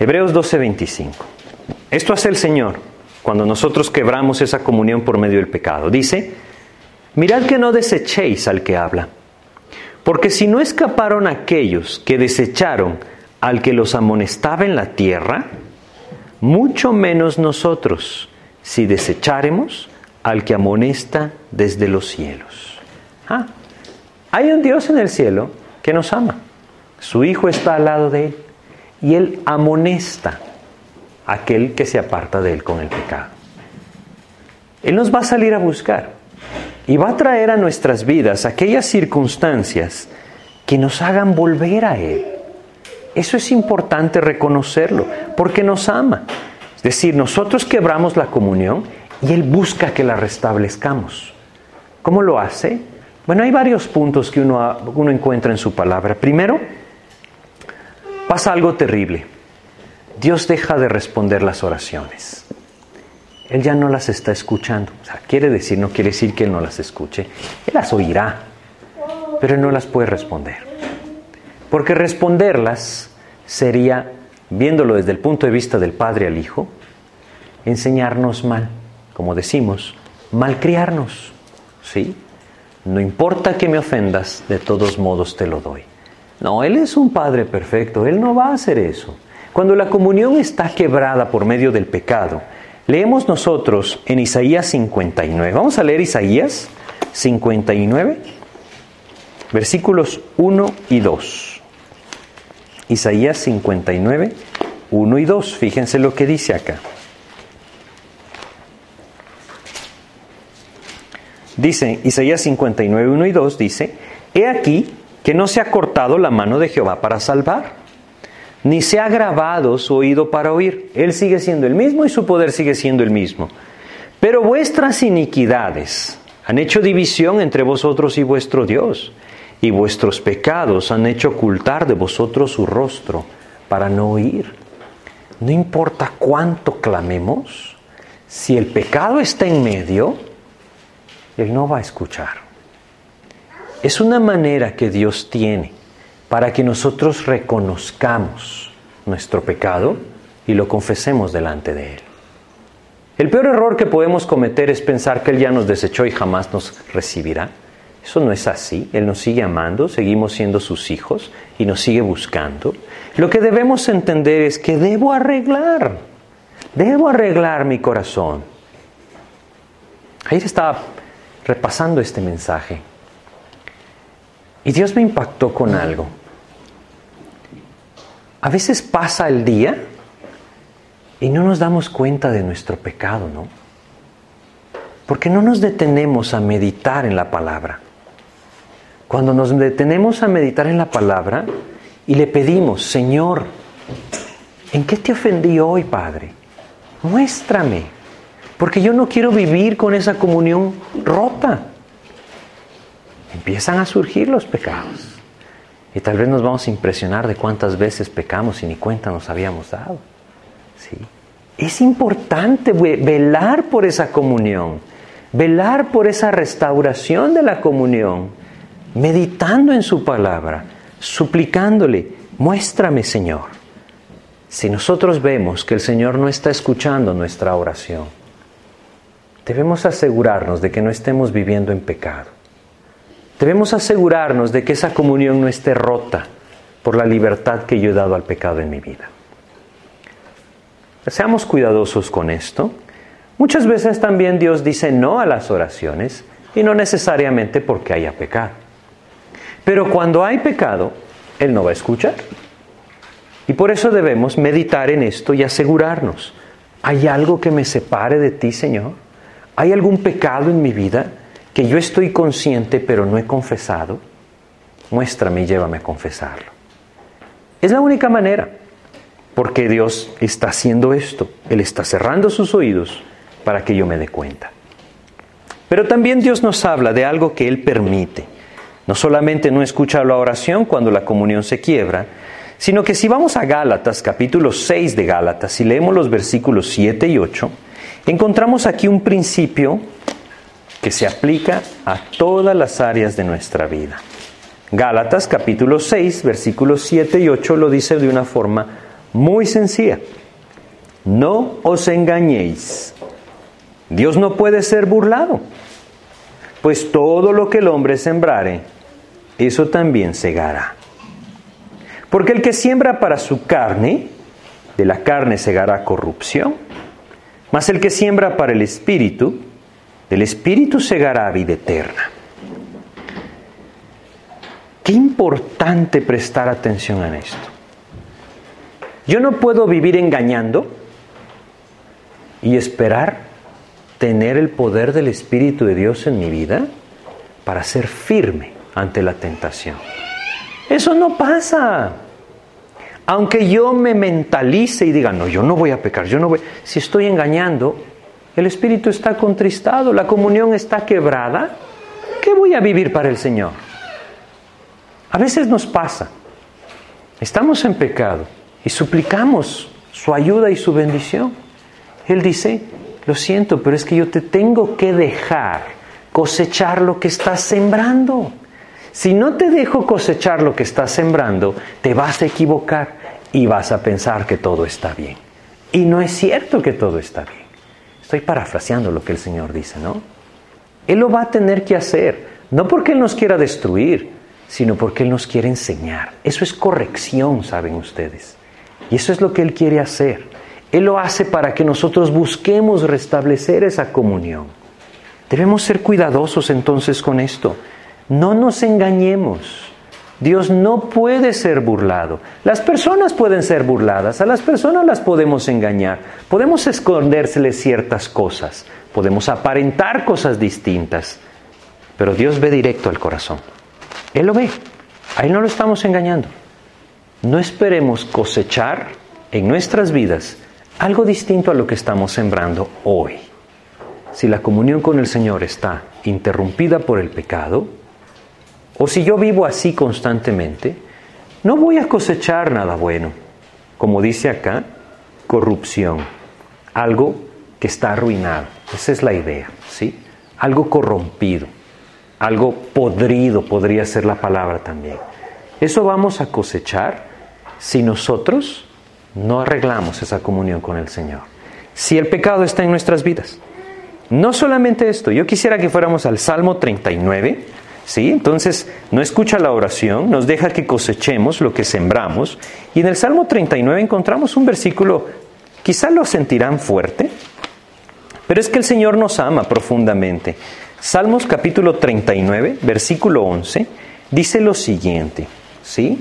Hebreos 12, 25. Esto hace el Señor cuando nosotros quebramos esa comunión por medio del pecado. Dice, mirad que no desechéis al que habla porque si no escaparon aquellos que desecharon al que los amonestaba en la tierra, mucho menos nosotros, si desecharemos al que amonesta desde los cielos. Ah, hay un Dios en el cielo que nos ama. Su Hijo está al lado de Él y Él amonesta a aquel que se aparta de Él con el pecado. Él nos va a salir a buscar y va a traer a nuestras vidas aquellas circunstancias que nos hagan volver a Él. Eso es importante reconocerlo, porque nos ama. Es decir, nosotros quebramos la comunión y Él busca que la restablezcamos. ¿Cómo lo hace? Bueno, hay varios puntos que uno, encuentra en su palabra. Primero, pasa algo terrible. Dios deja de responder las oraciones. Él ya no las está escuchando. O sea, quiere decir, no quiere decir que Él no las escuche. Él las oirá, pero Él no las puede responder. Porque responderlas sería, viéndolo desde el punto de vista del Padre al Hijo, enseñarnos mal, como decimos, malcriarnos. ¿Sí? No importa que me ofendas, de todos modos te lo doy. No, Él es un Padre perfecto, Él no va a hacer eso. Cuando la comunión está quebrada por medio del pecado, Leemos nosotros en Isaías 59. Vamos a leer Isaías 59, versículos 1 y 2. Isaías 59, 1 y 2. Fíjense lo que dice acá. Dice Isaías 59, 1 y 2, dice, He aquí que no se ha cortado la mano de Jehová para salvar, ni se ha grabado su oído para oír. Él sigue siendo el mismo y su poder sigue siendo el mismo. Pero vuestras iniquidades han hecho división entre vosotros y vuestro Dios, y vuestros pecados han hecho ocultar de vosotros su rostro para no oír. No importa cuánto clamemos, si el pecado está en medio, Él no va a escuchar. Es una manera que Dios tiene para que nosotros reconozcamos nuestro pecado y lo confesemos delante de Él. El peor error que podemos cometer es pensar que Él ya nos desechó y jamás nos recibirá. Eso no es así. Él nos sigue amando, seguimos siendo sus hijos y nos sigue buscando. Lo que debemos entender es que debo arreglar, debo arreglar mi corazón. Ayer estaba repasando este mensaje y Dios me impactó con algo. A veces pasa el día y no nos damos cuenta de nuestro pecado, ¿no? Porque no nos detenemos a meditar en la palabra. Cuando nos detenemos a meditar en la palabra y le pedimos, Señor, ¿en qué te ofendí hoy, Padre? Muéstrame, porque yo no quiero vivir con esa comunión rota. Empiezan a surgir los pecados. Y tal vez nos vamos a impresionar de cuántas veces pecamos y ni cuenta nos habíamos dado. Es importante velar por esa comunión, velar por esa restauración de la comunión, meditando en su palabra, suplicándole, muéstrame Señor. Si nosotros vemos que el Señor no está escuchando nuestra oración, debemos asegurarnos de que no estemos viviendo en pecado. Debemos asegurarnos de que esa comunión no esté rota por la libertad que yo he dado al pecado en mi vida. Seamos cuidadosos con esto. Muchas veces también Dios dice no a las oraciones y no necesariamente porque haya pecado. Pero cuando hay pecado, Él no va a escuchar. Y por eso debemos meditar en esto y asegurarnos, ¿hay algo que me separe de ti, Señor? ¿Hay algún pecado en mi vida que yo estoy consciente pero no he confesado? Muéstrame y llévame a confesarlo. Es la única manera. Porque Dios está haciendo esto. Él está cerrando sus oídos para que yo me dé cuenta. Pero también Dios nos habla de algo que Él permite. No solamente no escucha la oración cuando la comunión se quiebra, sino que si vamos a Gálatas, capítulo 6 de Gálatas, y leemos los versículos 7 y 8, encontramos aquí un principio que se aplica a todas las áreas de nuestra vida. Gálatas capítulo 6, versículos 7 y 8 lo dice de una forma muy sencilla. No os engañéis. Dios no puede ser burlado, pues todo lo que el hombre sembrare, eso también segará. Porque el que siembra para su carne, de la carne segará corrupción, mas el que siembra para el espíritu, del espíritu segará vida eterna. Qué importante prestar atención a esto. Yo no puedo vivir engañando y esperar tener el poder del Espíritu de Dios en mi vida para ser firme ante la tentación. Eso no pasa. Aunque yo me mentalice y diga, no, yo no voy a pecar, yo no voy. Si estoy engañando, el Espíritu está contristado, la comunión está quebrada, ¿qué voy a vivir para el Señor? A veces nos pasa. Estamos en pecado y suplicamos su ayuda y su bendición. Él dice, lo siento, pero es que yo te tengo que dejar cosechar lo que estás sembrando. Si no te dejo cosechar lo que estás sembrando, te vas a equivocar y vas a pensar que todo está bien. Y no es cierto que todo está bien. Estoy parafraseando lo que el Señor dice, ¿no? Él lo va a tener que hacer, no porque Él nos quiera destruir, sino porque Él nos quiere enseñar. Eso es corrección, saben ustedes. Y eso es lo que Él quiere hacer. Él lo hace para que nosotros busquemos restablecer esa comunión. Debemos ser cuidadosos entonces con esto. No nos engañemos. Dios no puede ser burlado. Las personas pueden ser burladas, a las personas las podemos engañar, podemos escondérseles ciertas cosas, podemos aparentar cosas distintas, pero Dios ve directo al corazón. Él lo ve. Ahí no lo estamos engañando. No esperemos cosechar en nuestras vidas algo distinto a lo que estamos sembrando hoy. Si la comunión con el Señor está interrumpida por el pecado, o si yo vivo así constantemente, no voy a cosechar nada bueno. Como dice acá, corrupción, algo que está arruinado. Esa es la idea, ¿sí? Algo corrompido, algo podrido podría ser la palabra también. Eso vamos a cosechar si nosotros no arreglamos esa comunión con el Señor. Si el pecado está en nuestras vidas. No solamente esto, yo quisiera que fuéramos al Salmo 39, ¿sí? Entonces, no escucha la oración, nos deja que cosechemos lo que sembramos. Y en el Salmo 39 encontramos un versículo, quizá lo sentirán fuerte, pero es que el Señor nos ama profundamente. Salmos capítulo 39, versículo 11, dice lo siguiente, ¿sí?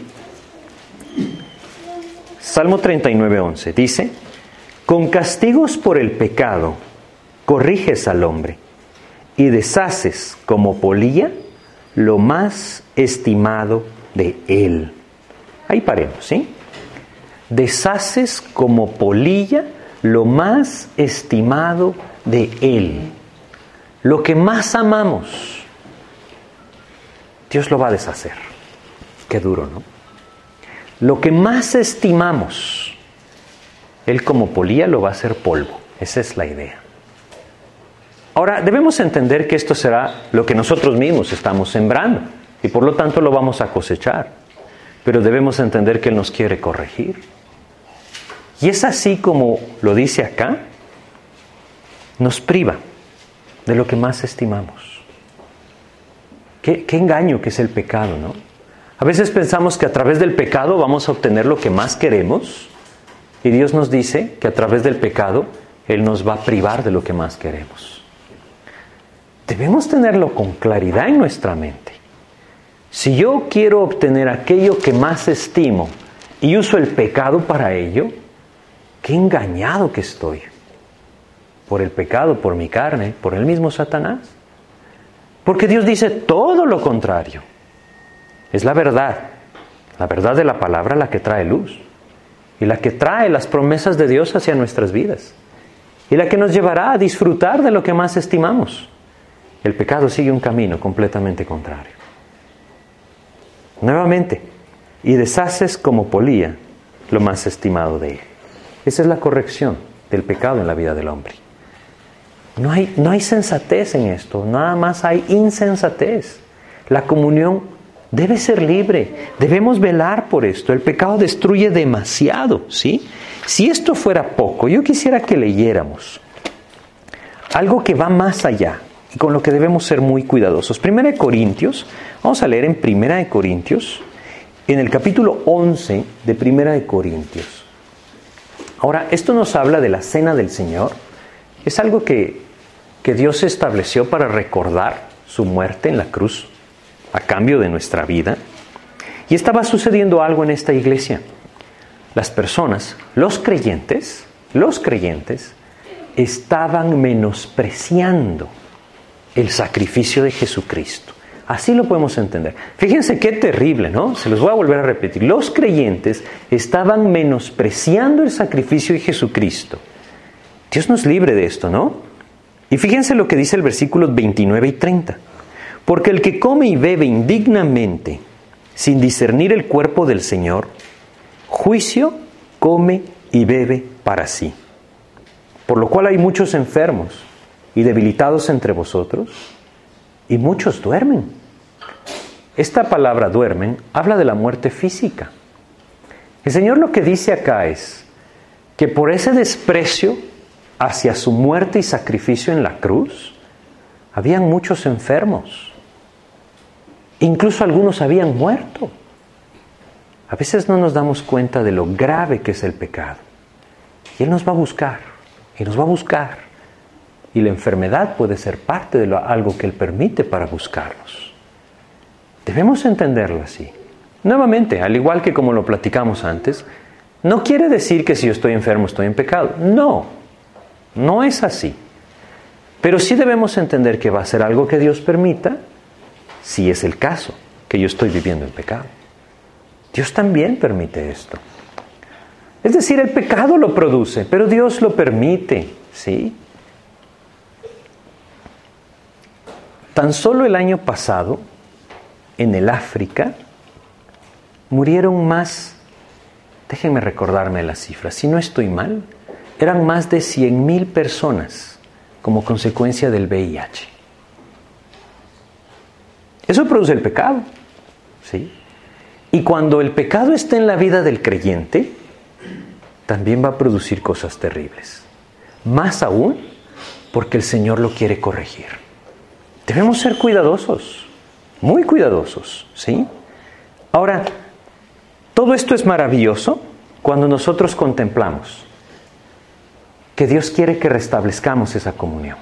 Salmo 39, 11 dice, con castigos por el pecado corriges al hombre y deshaces como polilla lo más estimado de él. Ahí paremos, ¿sí? Deshaces como polilla lo más estimado de Él. Lo que más amamos, Dios lo va a deshacer. Qué duro, ¿no? Lo que más estimamos, Él como polía lo va a hacer polvo. Esa es la idea. Ahora, debemos entender que esto será lo que nosotros mismos estamos sembrando y por lo tanto lo vamos a cosechar. Pero debemos entender que Él nos quiere corregir. Y es así como lo dice acá, nos priva de lo que más estimamos. Qué, engaño que es el pecado, ¿no? A veces pensamos que a través del pecado vamos a obtener lo que más queremos y Dios nos dice que a través del pecado Él nos va a privar de lo que más queremos. Debemos tenerlo con claridad en nuestra mente. Si yo quiero obtener aquello que más estimo y uso el pecado para ello, qué engañado que estoy por el pecado, por mi carne, por el mismo Satanás. Porque Dios dice todo lo contrario. Es la verdad, la verdad de la palabra la que trae luz y la que trae las promesas de Dios hacia nuestras vidas y la que nos llevará a disfrutar de lo que más estimamos. El pecado sigue un camino completamente contrario. Nuevamente, y deshaces como polía lo más estimado de él. Esa es la corrección del pecado en la vida del hombre. No hay, no hay sensatez en esto, nada más hay insensatez. La comunión debe ser libre, debemos velar por esto. El pecado destruye demasiado, ¿sí? Si esto fuera poco, yo quisiera que leyéramos algo que va más allá y con lo que debemos ser muy cuidadosos. Primera de Corintios, vamos a leer en Primera de Corintios, en el capítulo 11 de Primera de Corintios. Ahora, esto nos habla de la cena del Señor. Es algo que que Dios estableció para recordar su muerte en la cruz a cambio de nuestra vida. Y estaba sucediendo algo en esta iglesia. Las personas, los creyentes, los creyentes, estaban menospreciando el sacrificio de Jesucristo. Así lo podemos entender. Fíjense qué terrible, ¿no? Se los voy a volver a repetir. Los creyentes estaban menospreciando el sacrificio de Jesucristo. Dios nos libre de esto, ¿no? Y fíjense lo que dice el versículo 29 y 30. Porque el que come y bebe indignamente, sin discernir el cuerpo del Señor, juicio come y bebe para sí. Por lo cual hay muchos enfermos y debilitados entre vosotros, y muchos duermen. Esta palabra duermen habla de la muerte física. El Señor lo que dice acá es que por ese desprecio hacia su muerte y sacrificio en la cruz, habían muchos enfermos. Incluso algunos habían muerto. A veces no nos damos cuenta de lo grave que es el pecado. Y Él nos va a buscar, y nos va a buscar. Y la enfermedad puede ser parte de algo que Él permite para buscarnos. Debemos entenderlo así. Nuevamente, al igual que como lo platicamos antes, no quiere decir que si yo estoy enfermo estoy en pecado. No, no es así. Pero sí debemos entender que va a ser algo que Dios permita si es el caso, que yo estoy viviendo en pecado. Dios también permite esto. Es decir, el pecado lo produce, pero Dios lo permite, ¿sí? Tan solo el año pasado, en el África, murieron más, déjenme recordarme las cifras, si no estoy mal, eran más de 100.000 personas como consecuencia del VIH. Eso produce el pecado, ¿sí? Y cuando el pecado está en la vida del creyente, también va a producir cosas terribles. Más aún porque el Señor lo quiere corregir. Debemos ser cuidadosos, muy cuidadosos, ¿sí? Ahora, todo esto es maravilloso cuando nosotros contemplamos que Dios quiere que restablezcamos esa comunión.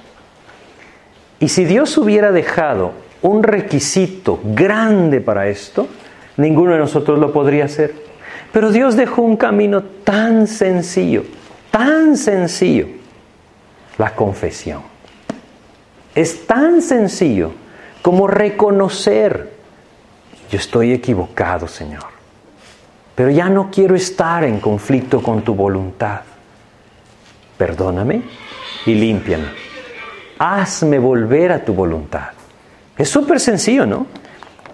Y si Dios hubiera dejado un requisito grande para esto, ninguno de nosotros lo podría hacer. Pero Dios dejó un camino tan sencillo, tan sencillo, la confesión. Es tan sencillo como reconocer, yo estoy equivocado, Señor, pero ya no quiero estar en conflicto con tu voluntad perdóname y límpiame. Hazme volver a tu voluntad. Es súper sencillo, ¿no?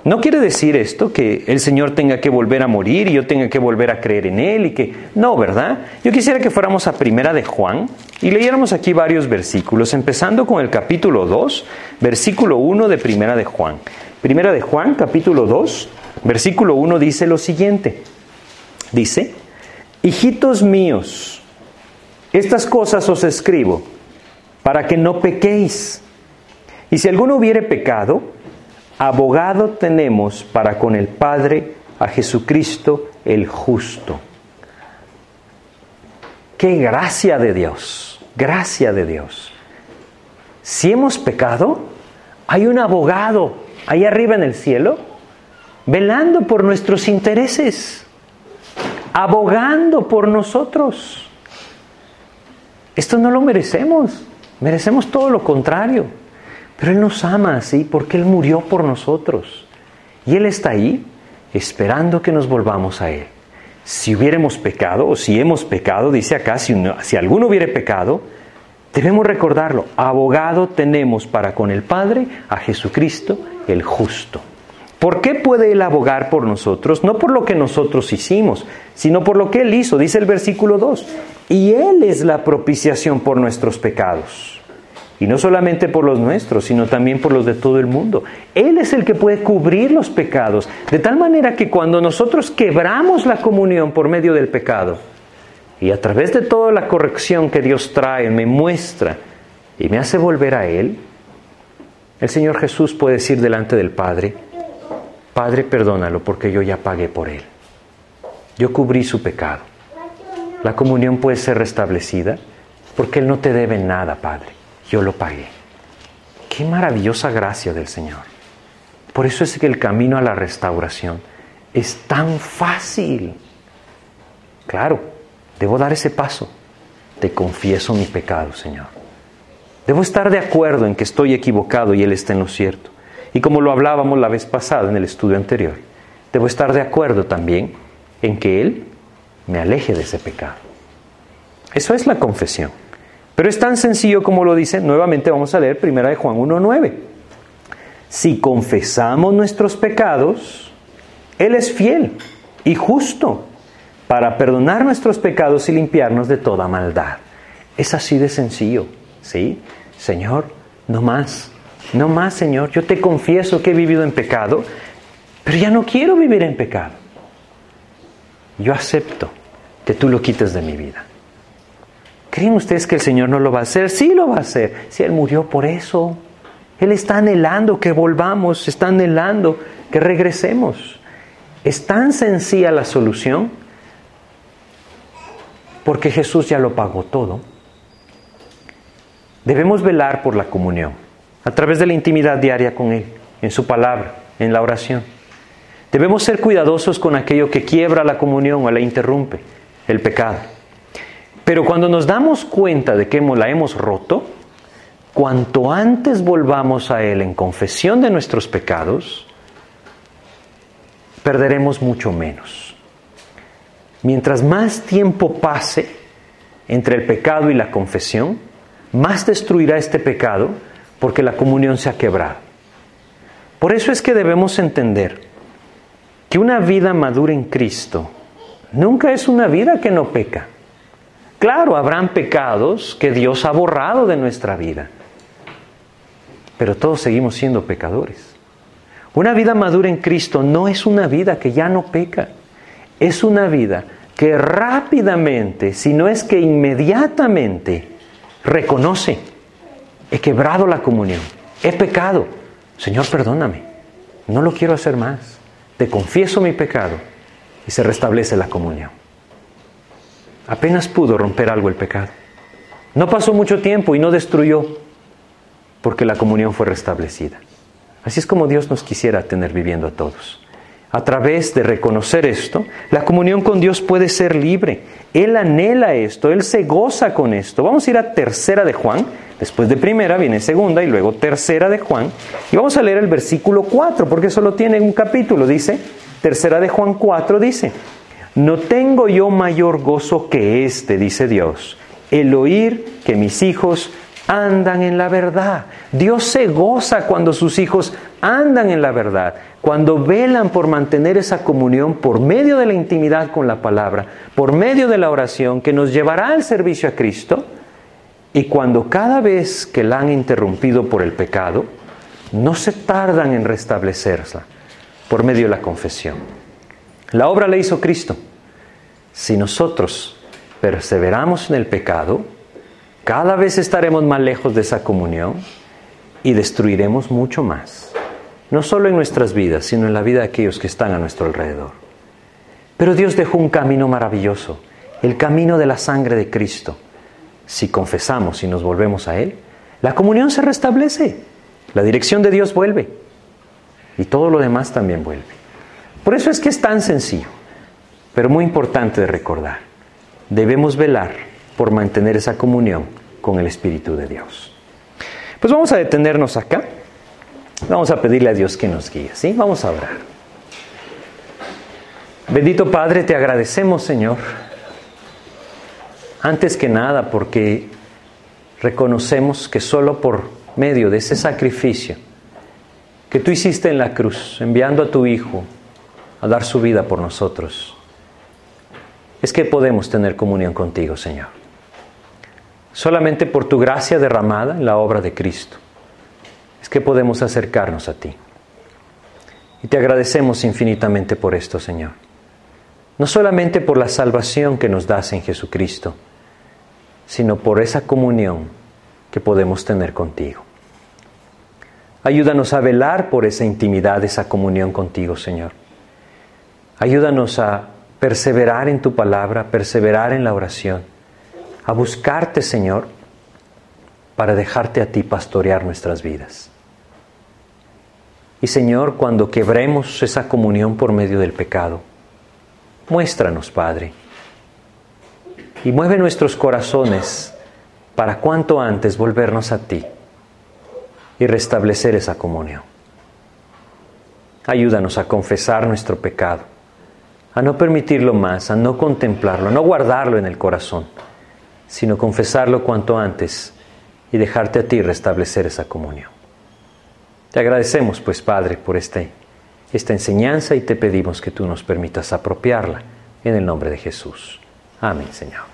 No quiere decir esto que el Señor tenga que volver a morir y yo tenga que volver a creer en Él y que... No, ¿verdad? Yo quisiera que fuéramos a Primera de Juan y leyéramos aquí varios versículos, empezando con el capítulo 2, versículo 1 de Primera de Juan. Primera de Juan, capítulo 2, versículo 1 dice lo siguiente. Dice, hijitos míos, estas cosas os escribo para que no pequéis. Y si alguno hubiere pecado, abogado tenemos para con el Padre a Jesucristo el justo. Qué gracia de Dios, gracia de Dios. Si hemos pecado, hay un abogado ahí arriba en el cielo, velando por nuestros intereses, abogando por nosotros. Esto no lo merecemos, merecemos todo lo contrario. Pero Él nos ama así porque Él murió por nosotros. Y Él está ahí esperando que nos volvamos a Él. Si hubiéramos pecado, o si hemos pecado, dice acá, si, si alguno hubiere pecado, debemos recordarlo. Abogado tenemos para con el Padre a Jesucristo el justo. ¿Por qué puede Él abogar por nosotros? No por lo que nosotros hicimos, sino por lo que Él hizo, dice el versículo 2. Y Él es la propiciación por nuestros pecados. Y no solamente por los nuestros, sino también por los de todo el mundo. Él es el que puede cubrir los pecados. De tal manera que cuando nosotros quebramos la comunión por medio del pecado, y a través de toda la corrección que Dios trae, me muestra y me hace volver a Él, el Señor Jesús puede decir delante del Padre, Padre, perdónalo porque yo ya pagué por él. Yo cubrí su pecado. La comunión puede ser restablecida porque Él no te debe nada, Padre. Yo lo pagué. Qué maravillosa gracia del Señor. Por eso es que el camino a la restauración es tan fácil. Claro, debo dar ese paso. Te confieso mi pecado, Señor. Debo estar de acuerdo en que estoy equivocado y Él está en lo cierto. Y como lo hablábamos la vez pasada en el estudio anterior, debo estar de acuerdo también en que Él me aleje de ese pecado. Eso es la confesión. Pero es tan sencillo como lo dice, nuevamente vamos a leer 1 de Juan 1.9. Si confesamos nuestros pecados, Él es fiel y justo para perdonar nuestros pecados y limpiarnos de toda maldad. Es así de sencillo, ¿sí? Señor, no más. No más, Señor, yo te confieso que he vivido en pecado, pero ya no quiero vivir en pecado. Yo acepto que tú lo quites de mi vida. ¿Creen ustedes que el Señor no lo va a hacer? Sí lo va a hacer. Si Él murió por eso. Él está anhelando que volvamos, está anhelando que regresemos. Es tan sencilla la solución porque Jesús ya lo pagó todo. Debemos velar por la comunión a través de la intimidad diaria con Él, en su palabra, en la oración. Debemos ser cuidadosos con aquello que quiebra la comunión o la interrumpe, el pecado. Pero cuando nos damos cuenta de que la hemos roto, cuanto antes volvamos a Él en confesión de nuestros pecados, perderemos mucho menos. Mientras más tiempo pase entre el pecado y la confesión, más destruirá este pecado porque la comunión se ha quebrado. Por eso es que debemos entender que una vida madura en Cristo nunca es una vida que no peca. Claro, habrán pecados que Dios ha borrado de nuestra vida, pero todos seguimos siendo pecadores. Una vida madura en Cristo no es una vida que ya no peca, es una vida que rápidamente, si no es que inmediatamente, reconoce, he quebrado la comunión, he pecado, Señor, perdóname, no lo quiero hacer más, te confieso mi pecado y se restablece la comunión. Apenas pudo romper algo el pecado. No pasó mucho tiempo y no destruyó porque la comunión fue restablecida. Así es como Dios nos quisiera tener viviendo a todos. A través de reconocer esto, la comunión con Dios puede ser libre. Él anhela esto, Él se goza con esto. Vamos a ir a tercera de Juan, después de primera viene segunda y luego tercera de Juan. Y vamos a leer el versículo 4, porque solo tiene un capítulo. Dice, tercera de Juan 4 dice, no tengo yo mayor gozo que este, dice Dios, el oír que mis hijos andan en la verdad. Dios se goza cuando sus hijos andan en la verdad, cuando velan por mantener esa comunión por medio de la intimidad con la palabra, por medio de la oración que nos llevará al servicio a Cristo, y cuando cada vez que la han interrumpido por el pecado, no se tardan en restablecerla por medio de la confesión. La obra la hizo Cristo. Si nosotros perseveramos en el pecado, cada vez estaremos más lejos de esa comunión y destruiremos mucho más. No solo en nuestras vidas, sino en la vida de aquellos que están a nuestro alrededor. Pero Dios dejó un camino maravilloso, el camino de la sangre de Cristo. Si confesamos y nos volvemos a Él, la comunión se restablece, la dirección de Dios vuelve y todo lo demás también vuelve. Por eso es que es tan sencillo, pero muy importante de recordar. Debemos velar por mantener esa comunión con el Espíritu de Dios. Pues vamos a detenernos acá. Vamos a pedirle a Dios que nos guíe, ¿sí? Vamos a orar. Bendito Padre, te agradecemos, Señor, antes que nada porque reconocemos que solo por medio de ese sacrificio que tú hiciste en la cruz, enviando a tu Hijo a dar su vida por nosotros, es que podemos tener comunión contigo, Señor solamente por tu gracia derramada en la obra de Cristo, es que podemos acercarnos a ti. Y te agradecemos infinitamente por esto, Señor. No solamente por la salvación que nos das en Jesucristo, sino por esa comunión que podemos tener contigo. Ayúdanos a velar por esa intimidad, esa comunión contigo, Señor. Ayúdanos a perseverar en tu palabra, perseverar en la oración a buscarte, Señor, para dejarte a ti pastorear nuestras vidas. Y Señor, cuando quebremos esa comunión por medio del pecado, muéstranos, Padre, y mueve nuestros corazones para cuanto antes volvernos a ti y restablecer esa comunión. Ayúdanos a confesar nuestro pecado, a no permitirlo más, a no contemplarlo, a no guardarlo en el corazón sino confesarlo cuanto antes y dejarte a ti restablecer esa comunión. Te agradecemos, pues, Padre, por este, esta enseñanza y te pedimos que tú nos permitas apropiarla en el nombre de Jesús. Amén, Señor.